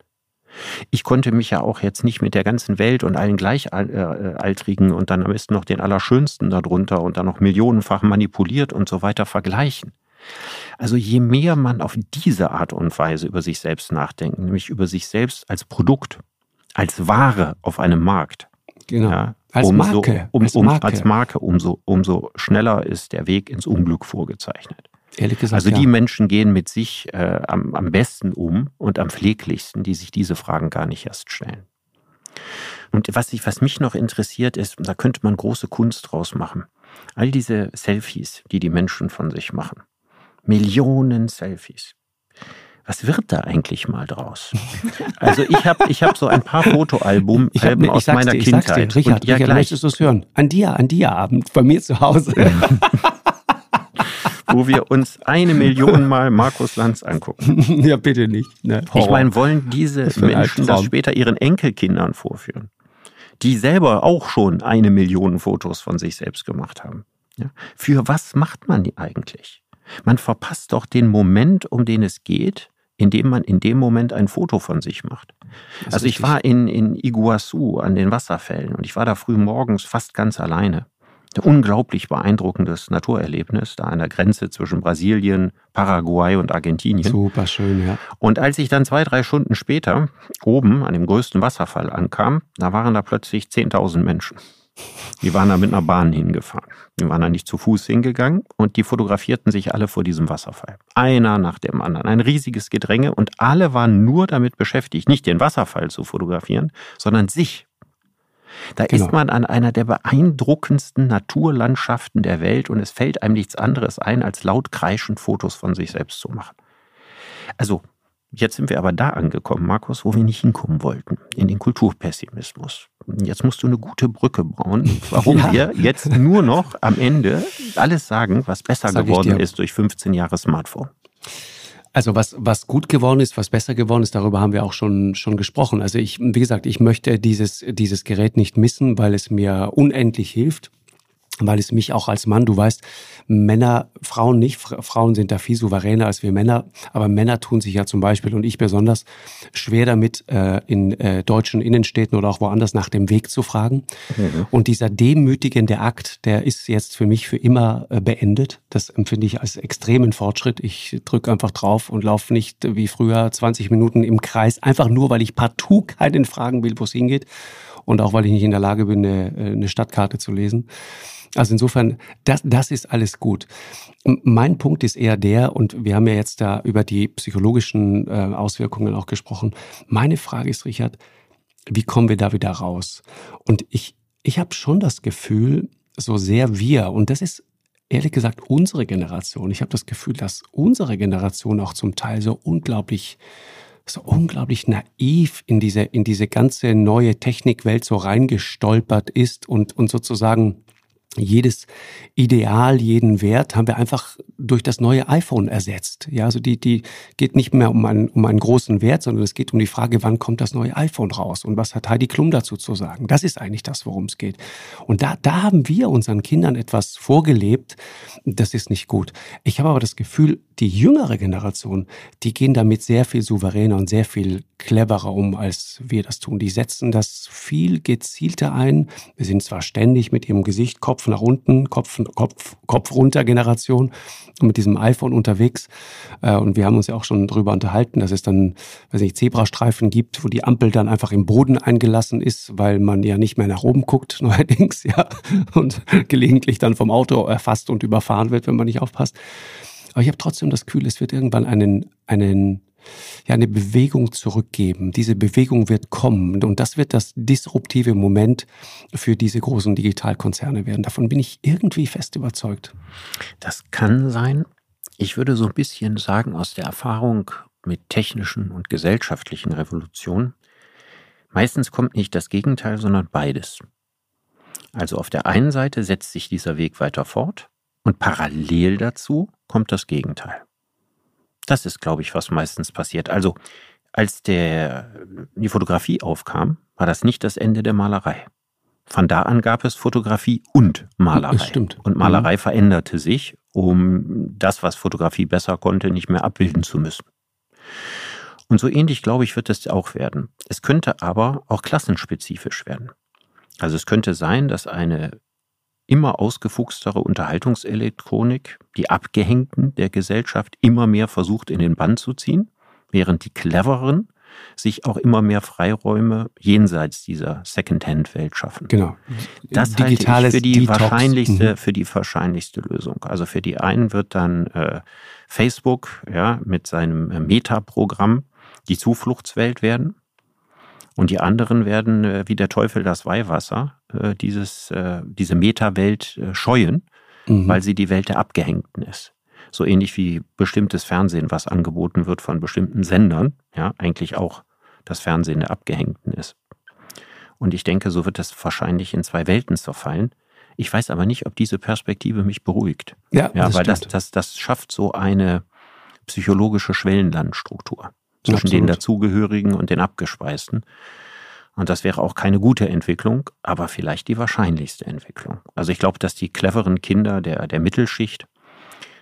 Ich konnte mich ja auch jetzt nicht mit der ganzen Welt und allen Gleichaltrigen und dann am besten noch den Allerschönsten darunter und dann noch millionenfach manipuliert und so weiter vergleichen. Also je mehr man auf diese Art und Weise über sich selbst nachdenkt, nämlich über sich selbst als Produkt, als Ware auf einem Markt, genau. ja, als umso, Marke. Um, als, Marke. als Marke umso, umso schneller ist der Weg ins Unglück vorgezeichnet. Ehrlich gesagt, also die ja. Menschen gehen mit sich äh, am, am besten um und am pfleglichsten, die sich diese Fragen gar nicht erst stellen. Und was, ich, was mich noch interessiert ist, da könnte man große Kunst draus machen. All diese Selfies, die die Menschen von sich machen. Millionen Selfies was wird da eigentlich mal draus? Also ich habe ich hab so ein paar Fotoalbum ich hab, aus meiner dir, ich Kindheit. Dir, Richard, und ja, Richard, gleich. möchtest du es hören? An dir, an dir Abend, bei mir zu Hause. wo wir uns eine Million Mal Markus Lanz angucken. Ja, bitte nicht. Ne? Ich meine, wollen diese Menschen das später ihren Enkelkindern vorführen, die selber auch schon eine Million Fotos von sich selbst gemacht haben? Ja? Für was macht man die eigentlich? Man verpasst doch den Moment, um den es geht, indem man in dem Moment ein Foto von sich macht. Also ich war in, in Iguazu an den Wasserfällen und ich war da früh morgens fast ganz alleine. Ein unglaublich beeindruckendes Naturerlebnis, da an der Grenze zwischen Brasilien, Paraguay und Argentinien. Super schön, ja. Und als ich dann zwei, drei Stunden später oben an dem größten Wasserfall ankam, da waren da plötzlich 10.000 Menschen. Die waren da mit einer Bahn hingefahren. Die waren da nicht zu Fuß hingegangen und die fotografierten sich alle vor diesem Wasserfall. Einer nach dem anderen. Ein riesiges Gedränge und alle waren nur damit beschäftigt, nicht den Wasserfall zu fotografieren, sondern sich. Da genau. ist man an einer der beeindruckendsten Naturlandschaften der Welt und es fällt einem nichts anderes ein, als laut kreischend Fotos von sich selbst zu machen. Also Jetzt sind wir aber da angekommen, Markus, wo wir nicht hinkommen wollten, in den Kulturpessimismus. Jetzt musst du eine gute Brücke bauen, warum ja. wir jetzt nur noch am Ende alles sagen, was besser Sag geworden ist durch 15 Jahre Smartphone. Also was, was gut geworden ist, was besser geworden ist, darüber haben wir auch schon, schon gesprochen. Also ich, wie gesagt, ich möchte dieses, dieses Gerät nicht missen, weil es mir unendlich hilft weil es mich auch als Mann, du weißt, Männer, Frauen nicht, Frauen sind da viel souveräner als wir Männer, aber Männer tun sich ja zum Beispiel und ich besonders schwer damit, äh, in äh, deutschen Innenstädten oder auch woanders nach dem Weg zu fragen. Mhm. Und dieser demütigende Akt, der ist jetzt für mich für immer äh, beendet. Das empfinde ich als extremen Fortschritt. Ich drücke einfach drauf und laufe nicht wie früher 20 Minuten im Kreis, einfach nur, weil ich partout keinen fragen will, wo es hingeht und auch weil ich nicht in der Lage bin, eine, eine Stadtkarte zu lesen. Also insofern, das, das ist alles gut. Mein Punkt ist eher der, und wir haben ja jetzt da über die psychologischen äh, Auswirkungen auch gesprochen. Meine Frage ist, Richard, wie kommen wir da wieder raus? Und ich, ich habe schon das Gefühl, so sehr wir, und das ist ehrlich gesagt unsere Generation, ich habe das Gefühl, dass unsere Generation auch zum Teil so unglaublich so unglaublich naiv in diese, in diese ganze neue Technikwelt so reingestolpert ist und, und sozusagen jedes Ideal, jeden Wert haben wir einfach durch das neue iPhone ersetzt. Ja, also die, die geht nicht mehr um einen, um einen großen Wert, sondern es geht um die Frage, wann kommt das neue iPhone raus und was hat Heidi Klum dazu zu sagen. Das ist eigentlich das, worum es geht. Und da, da haben wir unseren Kindern etwas vorgelebt. Das ist nicht gut. Ich habe aber das Gefühl, die jüngere Generation, die gehen damit sehr viel souveräner und sehr viel cleverer um, als wir das tun. Die setzen das viel gezielter ein. Wir sind zwar ständig mit ihrem Gesicht Kopf nach unten, Kopf, Kopf, Kopf runter Generation mit diesem iPhone unterwegs. Äh, und wir haben uns ja auch schon darüber unterhalten, dass es dann, weiß nicht, Zebrastreifen gibt, wo die Ampel dann einfach im Boden eingelassen ist, weil man ja nicht mehr nach oben guckt, neuerdings, ja, und gelegentlich dann vom Auto erfasst und überfahren wird, wenn man nicht aufpasst. Aber ich habe trotzdem das Gefühl, es wird irgendwann einen, einen, ja, eine Bewegung zurückgeben. Diese Bewegung wird kommen und das wird das disruptive Moment für diese großen Digitalkonzerne werden. Davon bin ich irgendwie fest überzeugt. Das kann sein. Ich würde so ein bisschen sagen, aus der Erfahrung mit technischen und gesellschaftlichen Revolutionen, meistens kommt nicht das Gegenteil, sondern beides. Also auf der einen Seite setzt sich dieser Weg weiter fort und parallel dazu kommt das Gegenteil. Das ist, glaube ich, was meistens passiert. Also, als der, die Fotografie aufkam, war das nicht das Ende der Malerei. Von da an gab es Fotografie und Malerei. Das stimmt. Und Malerei mhm. veränderte sich, um das, was Fotografie besser konnte, nicht mehr abbilden zu müssen. Und so ähnlich, glaube ich, wird es auch werden. Es könnte aber auch klassenspezifisch werden. Also es könnte sein, dass eine immer ausgefuchstere Unterhaltungselektronik die Abgehängten der Gesellschaft immer mehr versucht in den Bann zu ziehen, während die Cleveren sich auch immer mehr Freiräume jenseits dieser Secondhand-Welt schaffen. Genau. Das Digitales halte ich für die Detox. wahrscheinlichste, mhm. für die wahrscheinlichste Lösung. Also für die einen wird dann äh, Facebook ja mit seinem äh, Meta-Programm die Zufluchtswelt werden. Und die anderen werden äh, wie der Teufel das Weihwasser äh, dieses, äh, diese Meta-Welt äh, scheuen, mhm. weil sie die Welt der Abgehängten ist. So ähnlich wie bestimmtes Fernsehen, was angeboten wird von bestimmten Sendern, ja, eigentlich auch das Fernsehen der Abgehängten ist. Und ich denke, so wird es wahrscheinlich in zwei Welten zerfallen. Ich weiß aber nicht, ob diese Perspektive mich beruhigt. Ja, ja das weil das, das, das schafft so eine psychologische Schwellenlandstruktur zwischen Absolut. den Dazugehörigen und den Abgespeisten. Und das wäre auch keine gute Entwicklung, aber vielleicht die wahrscheinlichste Entwicklung. Also ich glaube, dass die cleveren Kinder der, der Mittelschicht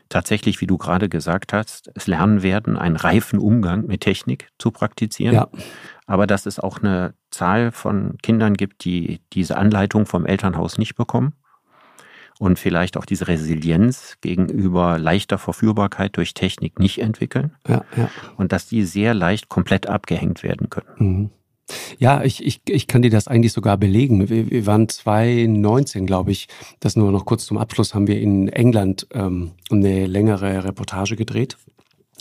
tatsächlich, wie du gerade gesagt hast, es lernen werden, einen reifen Umgang mit Technik zu praktizieren. Ja. Aber dass es auch eine Zahl von Kindern gibt, die diese Anleitung vom Elternhaus nicht bekommen und vielleicht auch diese Resilienz gegenüber leichter Verführbarkeit durch Technik nicht entwickeln. Ja, ja. Und dass die sehr leicht komplett abgehängt werden können. Mhm. Ja, ich, ich, ich kann dir das eigentlich sogar belegen. Wir, wir waren 2019, glaube ich, das nur noch kurz zum Abschluss, haben wir in England ähm, eine längere Reportage gedreht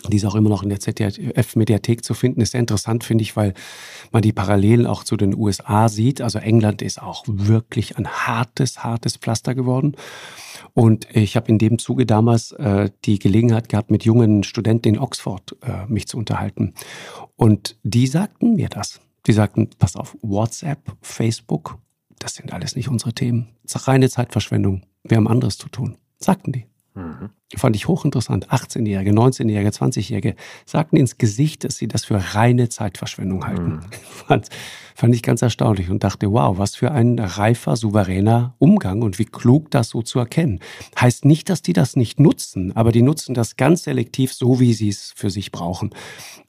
die ist auch immer noch in der ZDF-Mediathek zu finden. Ist sehr interessant, finde ich, weil man die Parallelen auch zu den USA sieht. Also England ist auch wirklich ein hartes, hartes Pflaster geworden. Und ich habe in dem Zuge damals äh, die Gelegenheit gehabt, mit jungen Studenten in Oxford äh, mich zu unterhalten. Und die sagten mir das. Die sagten, pass auf, WhatsApp, Facebook, das sind alles nicht unsere Themen. Das ist reine Zeitverschwendung. Wir haben anderes zu tun. Sagten die. Mhm. Fand ich hochinteressant. 18-Jährige, 19-Jährige, 20-Jährige sagten ins Gesicht, dass sie das für reine Zeitverschwendung halten. Mhm. Fand, fand ich ganz erstaunlich und dachte, wow, was für ein reifer, souveräner Umgang und wie klug das so zu erkennen. Heißt nicht, dass die das nicht nutzen, aber die nutzen das ganz selektiv so, wie sie es für sich brauchen.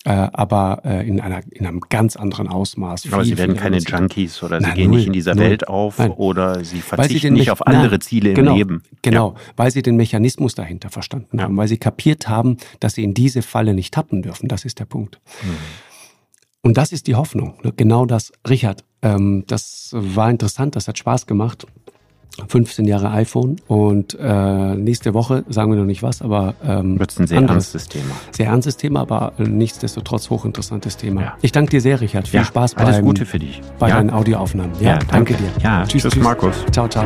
Äh, aber äh, in, einer, in einem ganz anderen Ausmaß. Aber viel, sie werden keine Junkies oder Nein, sie gehen null, nicht in dieser null. Welt auf Nein. oder sie verzichten sie nicht auf andere Nein, Ziele genau, im Leben. Genau, ja. weil sie den Mechanismus dahinter verstanden ja. haben, weil sie kapiert haben, dass sie in diese Falle nicht tappen dürfen. Das ist der Punkt. Mhm. Und das ist die Hoffnung. Ne? Genau das, Richard. Ähm, das war interessant, das hat Spaß gemacht. 15 Jahre iPhone und äh, nächste Woche sagen wir noch nicht was, aber ähm, wird ein sehr anderes, ernstes Thema. Sehr ernstes Thema, aber nichtsdestotrotz hochinteressantes Thema. Ja. Ich danke dir sehr, Richard. Viel ja, Spaß alles beim, Gute für dich. bei ja. deinen Audioaufnahmen. Ja, danke. danke. dir. Ja, tschüss, tschüss, Markus. Ciao, ciao.